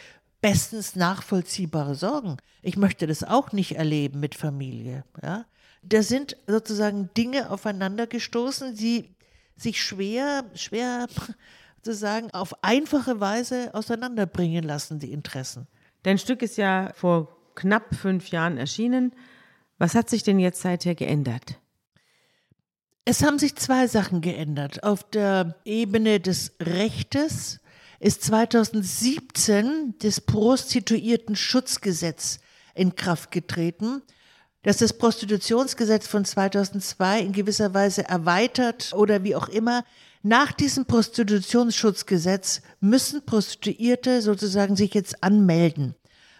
S3: bestens nachvollziehbare Sorgen. Ich möchte das auch nicht erleben mit Familie. Ja? Da sind sozusagen Dinge aufeinander gestoßen, die sich schwer, schwer sozusagen auf einfache Weise auseinanderbringen lassen, die Interessen.
S2: Dein Stück ist ja vor knapp fünf Jahren erschienen. Was hat sich denn jetzt seither geändert?
S3: Es haben sich zwei Sachen geändert. Auf der Ebene des Rechtes ist 2017 das Prostituierten-Schutzgesetz in Kraft getreten, das das Prostitutionsgesetz von 2002 in gewisser Weise erweitert oder wie auch immer. Nach diesem Prostitutionsschutzgesetz müssen Prostituierte sozusagen sich jetzt anmelden.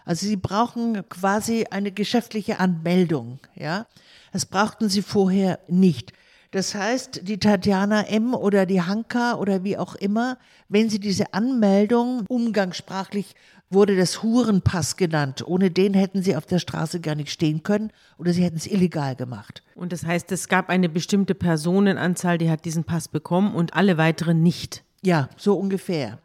S3: Also sie brauchen quasi eine geschäftliche Anmeldung, ja. Das brauchten sie vorher nicht. Das heißt, die Tatjana M. oder die Hanka oder wie auch immer, wenn sie diese Anmeldung, umgangssprachlich wurde das Hurenpass genannt. Ohne den hätten sie auf der Straße gar nicht stehen können oder sie hätten es illegal gemacht.
S2: Und das heißt, es gab eine bestimmte Personenanzahl, die hat diesen Pass bekommen und alle weiteren nicht.
S3: Ja, so ungefähr.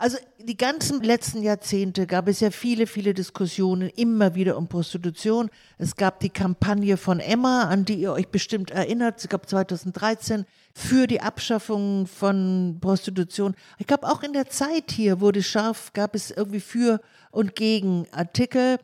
S3: Also die ganzen letzten Jahrzehnte gab es ja viele, viele Diskussionen immer wieder um Prostitution. Es gab die Kampagne von Emma, an die ihr euch bestimmt erinnert, es gab 2013 für die Abschaffung von Prostitution. Ich glaube auch in der Zeit hier wurde scharf, gab es irgendwie für und gegen Artikel.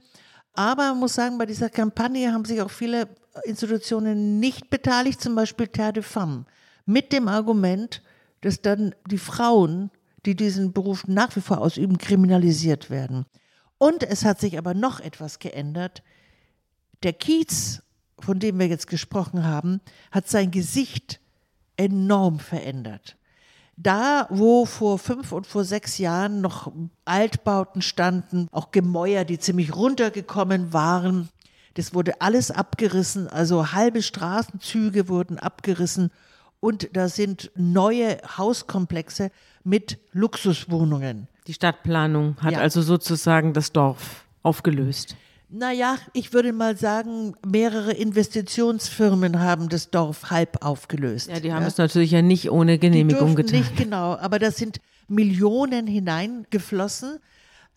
S3: Aber man muss sagen, bei dieser Kampagne haben sich auch viele Institutionen nicht beteiligt, zum Beispiel Terre de Femme, mit dem Argument, dass dann die Frauen die diesen Beruf nach wie vor ausüben, kriminalisiert werden. Und es hat sich aber noch etwas geändert. Der Kiez, von dem wir jetzt gesprochen haben, hat sein Gesicht enorm verändert. Da, wo vor fünf und vor sechs Jahren noch Altbauten standen, auch Gemäuer, die ziemlich runtergekommen waren, das wurde alles abgerissen, also halbe Straßenzüge wurden abgerissen und da sind neue Hauskomplexe mit Luxuswohnungen.
S2: Die Stadtplanung hat ja. also sozusagen das Dorf aufgelöst.
S3: Naja, ich würde mal sagen, mehrere Investitionsfirmen haben das Dorf halb aufgelöst.
S2: Ja, die haben ja. es natürlich ja nicht ohne Genehmigung
S3: die
S2: getan.
S3: Nicht genau, aber da sind Millionen hineingeflossen.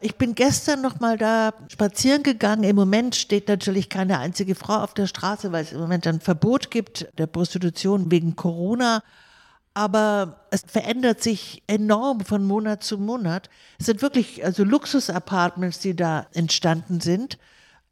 S3: Ich bin gestern noch mal da spazieren gegangen. Im Moment steht natürlich keine einzige Frau auf der Straße, weil es im Moment ein Verbot gibt der Prostitution wegen Corona. Aber es verändert sich enorm von Monat zu Monat. Es sind wirklich also Luxusapartments, die da entstanden sind.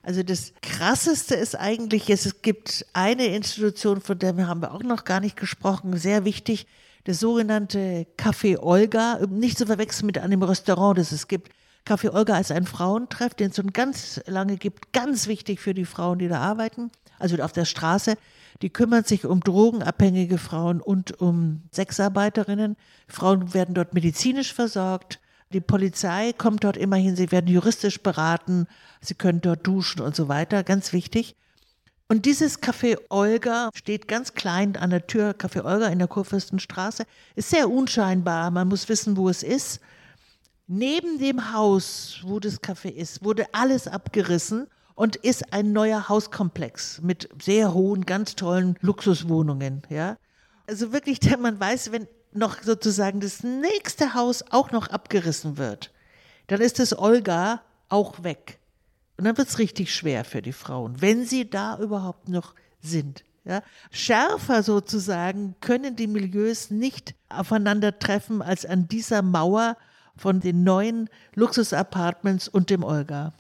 S3: Also das Krasseste ist eigentlich, es gibt eine Institution, von der haben wir auch noch gar nicht gesprochen, sehr wichtig, das sogenannte Café Olga, nicht zu verwechseln mit einem Restaurant, das es gibt. Café Olga als ein Frauentreff, den es schon ganz lange gibt, ganz wichtig für die Frauen, die da arbeiten, also auf der Straße. Die kümmern sich um drogenabhängige Frauen und um Sexarbeiterinnen. Frauen werden dort medizinisch versorgt. Die Polizei kommt dort immerhin, sie werden juristisch beraten, sie können dort duschen und so weiter, ganz wichtig. Und dieses Café Olga steht ganz klein an der Tür, Café Olga in der Kurfürstenstraße, ist sehr unscheinbar, man muss wissen, wo es ist. Neben dem Haus, wo das Café ist, wurde alles abgerissen und ist ein neuer Hauskomplex mit sehr hohen, ganz tollen Luxuswohnungen, ja. Also wirklich, man weiß, wenn noch sozusagen das nächste Haus auch noch abgerissen wird, dann ist das Olga auch weg. Und dann wird es richtig schwer für die Frauen, wenn sie da überhaupt noch sind. Ja, schärfer sozusagen können die Milieus nicht aufeinandertreffen als an dieser Mauer von den neuen Luxusapartments und dem Olga.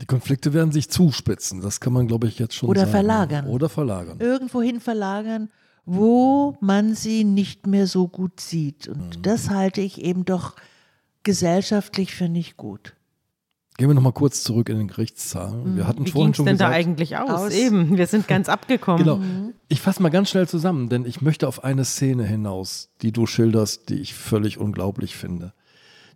S1: Die Konflikte werden sich zuspitzen, das kann man, glaube ich, jetzt schon
S3: Oder
S1: sagen.
S3: verlagern.
S1: Oder verlagern.
S3: Irgendwohin verlagern, wo man sie nicht mehr so gut sieht. Und mhm. das halte ich eben doch gesellschaftlich für nicht gut.
S1: Gehen wir nochmal kurz zurück in den Gerichtssaal. Wir mhm. hatten
S2: Wie
S1: vorhin schon
S2: denn
S1: gesagt,
S2: da eigentlich aus? aus? Eben, wir sind ganz abgekommen.
S1: Genau. Ich fasse mal ganz schnell zusammen, denn ich möchte auf eine Szene hinaus, die du schilderst, die ich völlig unglaublich finde.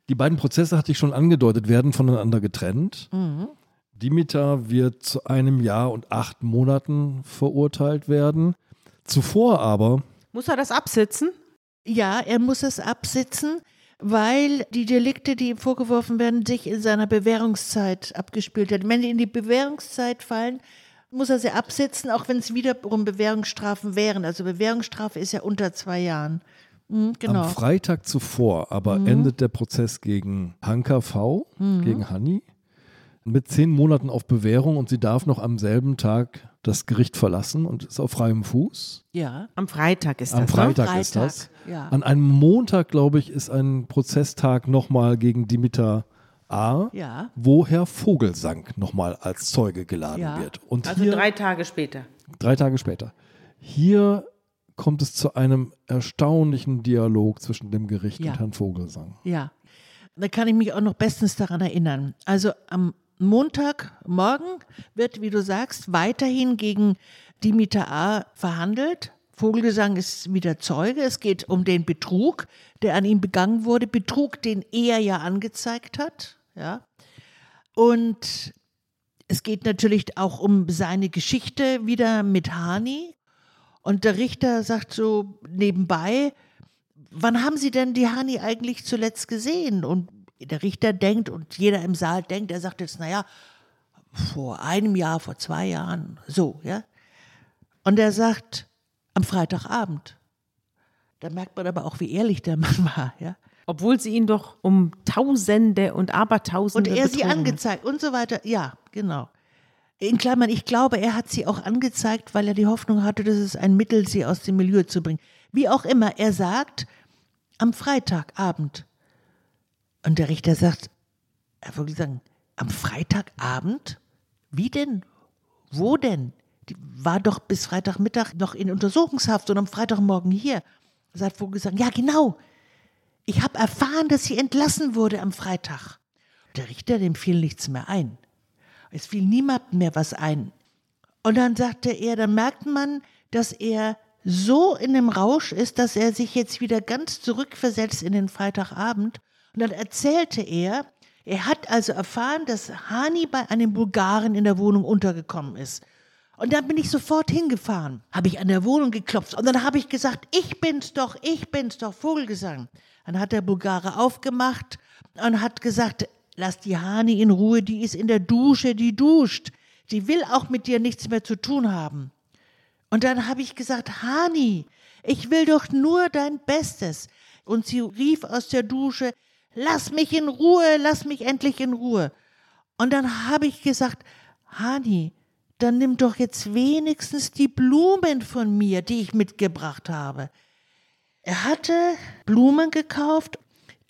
S1: Die beiden Prozesse, hatte ich schon angedeutet, werden voneinander getrennt. Mhm. Dimitar wird zu einem Jahr und acht Monaten verurteilt werden. Zuvor aber.
S2: Muss er das absitzen?
S3: Ja, er muss es absitzen, weil die Delikte, die ihm vorgeworfen werden, sich in seiner Bewährungszeit abgespielt haben. Wenn die in die Bewährungszeit fallen, muss er sie absitzen, auch wenn es wiederum Bewährungsstrafen wären. Also Bewährungsstrafe ist ja unter zwei Jahren. Mhm, genau.
S1: Am Freitag zuvor aber mhm. endet der Prozess gegen Hanka V, mhm. gegen Hanni, mit zehn Monaten auf Bewährung und sie darf noch am selben Tag das Gericht verlassen und ist auf freiem Fuß.
S3: Ja.
S2: Am Freitag ist das.
S1: Am Freitag, Freitag ist das. Ja. An einem Montag, glaube ich, ist ein Prozesstag nochmal gegen Dimitar A,
S3: ja.
S1: wo Herr Vogelsang nochmal als Zeuge geladen ja. wird.
S2: Und also hier, drei Tage später.
S1: Drei Tage später. Hier kommt es zu einem erstaunlichen Dialog zwischen dem Gericht ja. und Herrn Vogelsang.
S3: Ja, da kann ich mich auch noch bestens daran erinnern. Also am Montagmorgen wird, wie du sagst, weiterhin gegen Dimitar A. verhandelt. Vogelgesang ist wieder Zeuge. Es geht um den Betrug, der an ihm begangen wurde. Betrug, den er ja angezeigt hat. Ja. Und es geht natürlich auch um seine Geschichte wieder mit Hani. Und der Richter sagt so nebenbei, wann haben Sie denn die Hani eigentlich zuletzt gesehen? Und der Richter denkt und jeder im Saal denkt, er sagt jetzt, naja, vor einem Jahr, vor zwei Jahren, so, ja. Und er sagt, am Freitagabend. Da merkt man aber auch, wie ehrlich der Mann war, ja.
S2: Obwohl sie ihn doch um Tausende und Abertausende
S3: Und er sie
S2: betrogen hat.
S3: angezeigt und so weiter. Ja, genau. In Klammern, ich glaube, er hat sie auch angezeigt, weil er die Hoffnung hatte, dass es ein Mittel, sie aus dem Milieu zu bringen. Wie auch immer, er sagt, am Freitagabend. Und der Richter sagt, er würde sagen, am Freitagabend? Wie denn? Wo denn? Die war doch bis Freitagmittag noch in Untersuchungshaft und am Freitagmorgen hier. Er hat wohl gesagt, ja genau, ich habe erfahren, dass sie entlassen wurde am Freitag. Der Richter, dem fiel nichts mehr ein. Es fiel niemandem mehr was ein. Und dann sagte er, dann merkt man, dass er so in dem Rausch ist, dass er sich jetzt wieder ganz zurückversetzt in den Freitagabend. Und dann erzählte er, er hat also erfahren, dass Hani bei einem Bulgaren in der Wohnung untergekommen ist. Und dann bin ich sofort hingefahren, habe ich an der Wohnung geklopft und dann habe ich gesagt, ich bin's doch, ich bin's doch, Vogelgesang. Dann hat der Bulgare aufgemacht und hat gesagt, lass die Hani in Ruhe, die ist in der Dusche, die duscht. Die will auch mit dir nichts mehr zu tun haben. Und dann habe ich gesagt, Hani, ich will doch nur dein Bestes. Und sie rief aus der Dusche, lass mich in Ruhe, lass mich endlich in Ruhe. Und dann habe ich gesagt, Hani, dann nimm doch jetzt wenigstens die Blumen von mir, die ich mitgebracht habe. Er hatte Blumen gekauft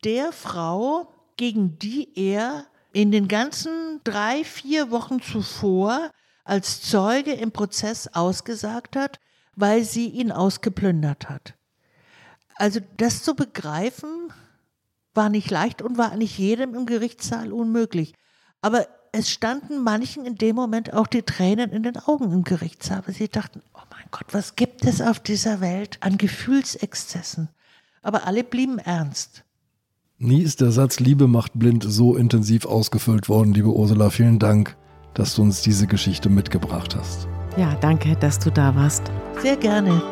S3: der Frau, gegen die er in den ganzen drei, vier Wochen zuvor als Zeuge im Prozess ausgesagt hat, weil sie ihn ausgeplündert hat. Also das zu begreifen, war nicht leicht und war nicht jedem im Gerichtssaal unmöglich. Aber es standen manchen in dem Moment auch die Tränen in den Augen im Gerichtssaal. Sie dachten, oh mein Gott, was gibt es auf dieser Welt an Gefühlsexzessen? Aber alle blieben ernst.
S1: Nie ist der Satz Liebe macht blind so intensiv ausgefüllt worden, liebe Ursula. Vielen Dank, dass du uns diese Geschichte mitgebracht hast.
S2: Ja, danke, dass du da warst.
S3: Sehr gerne.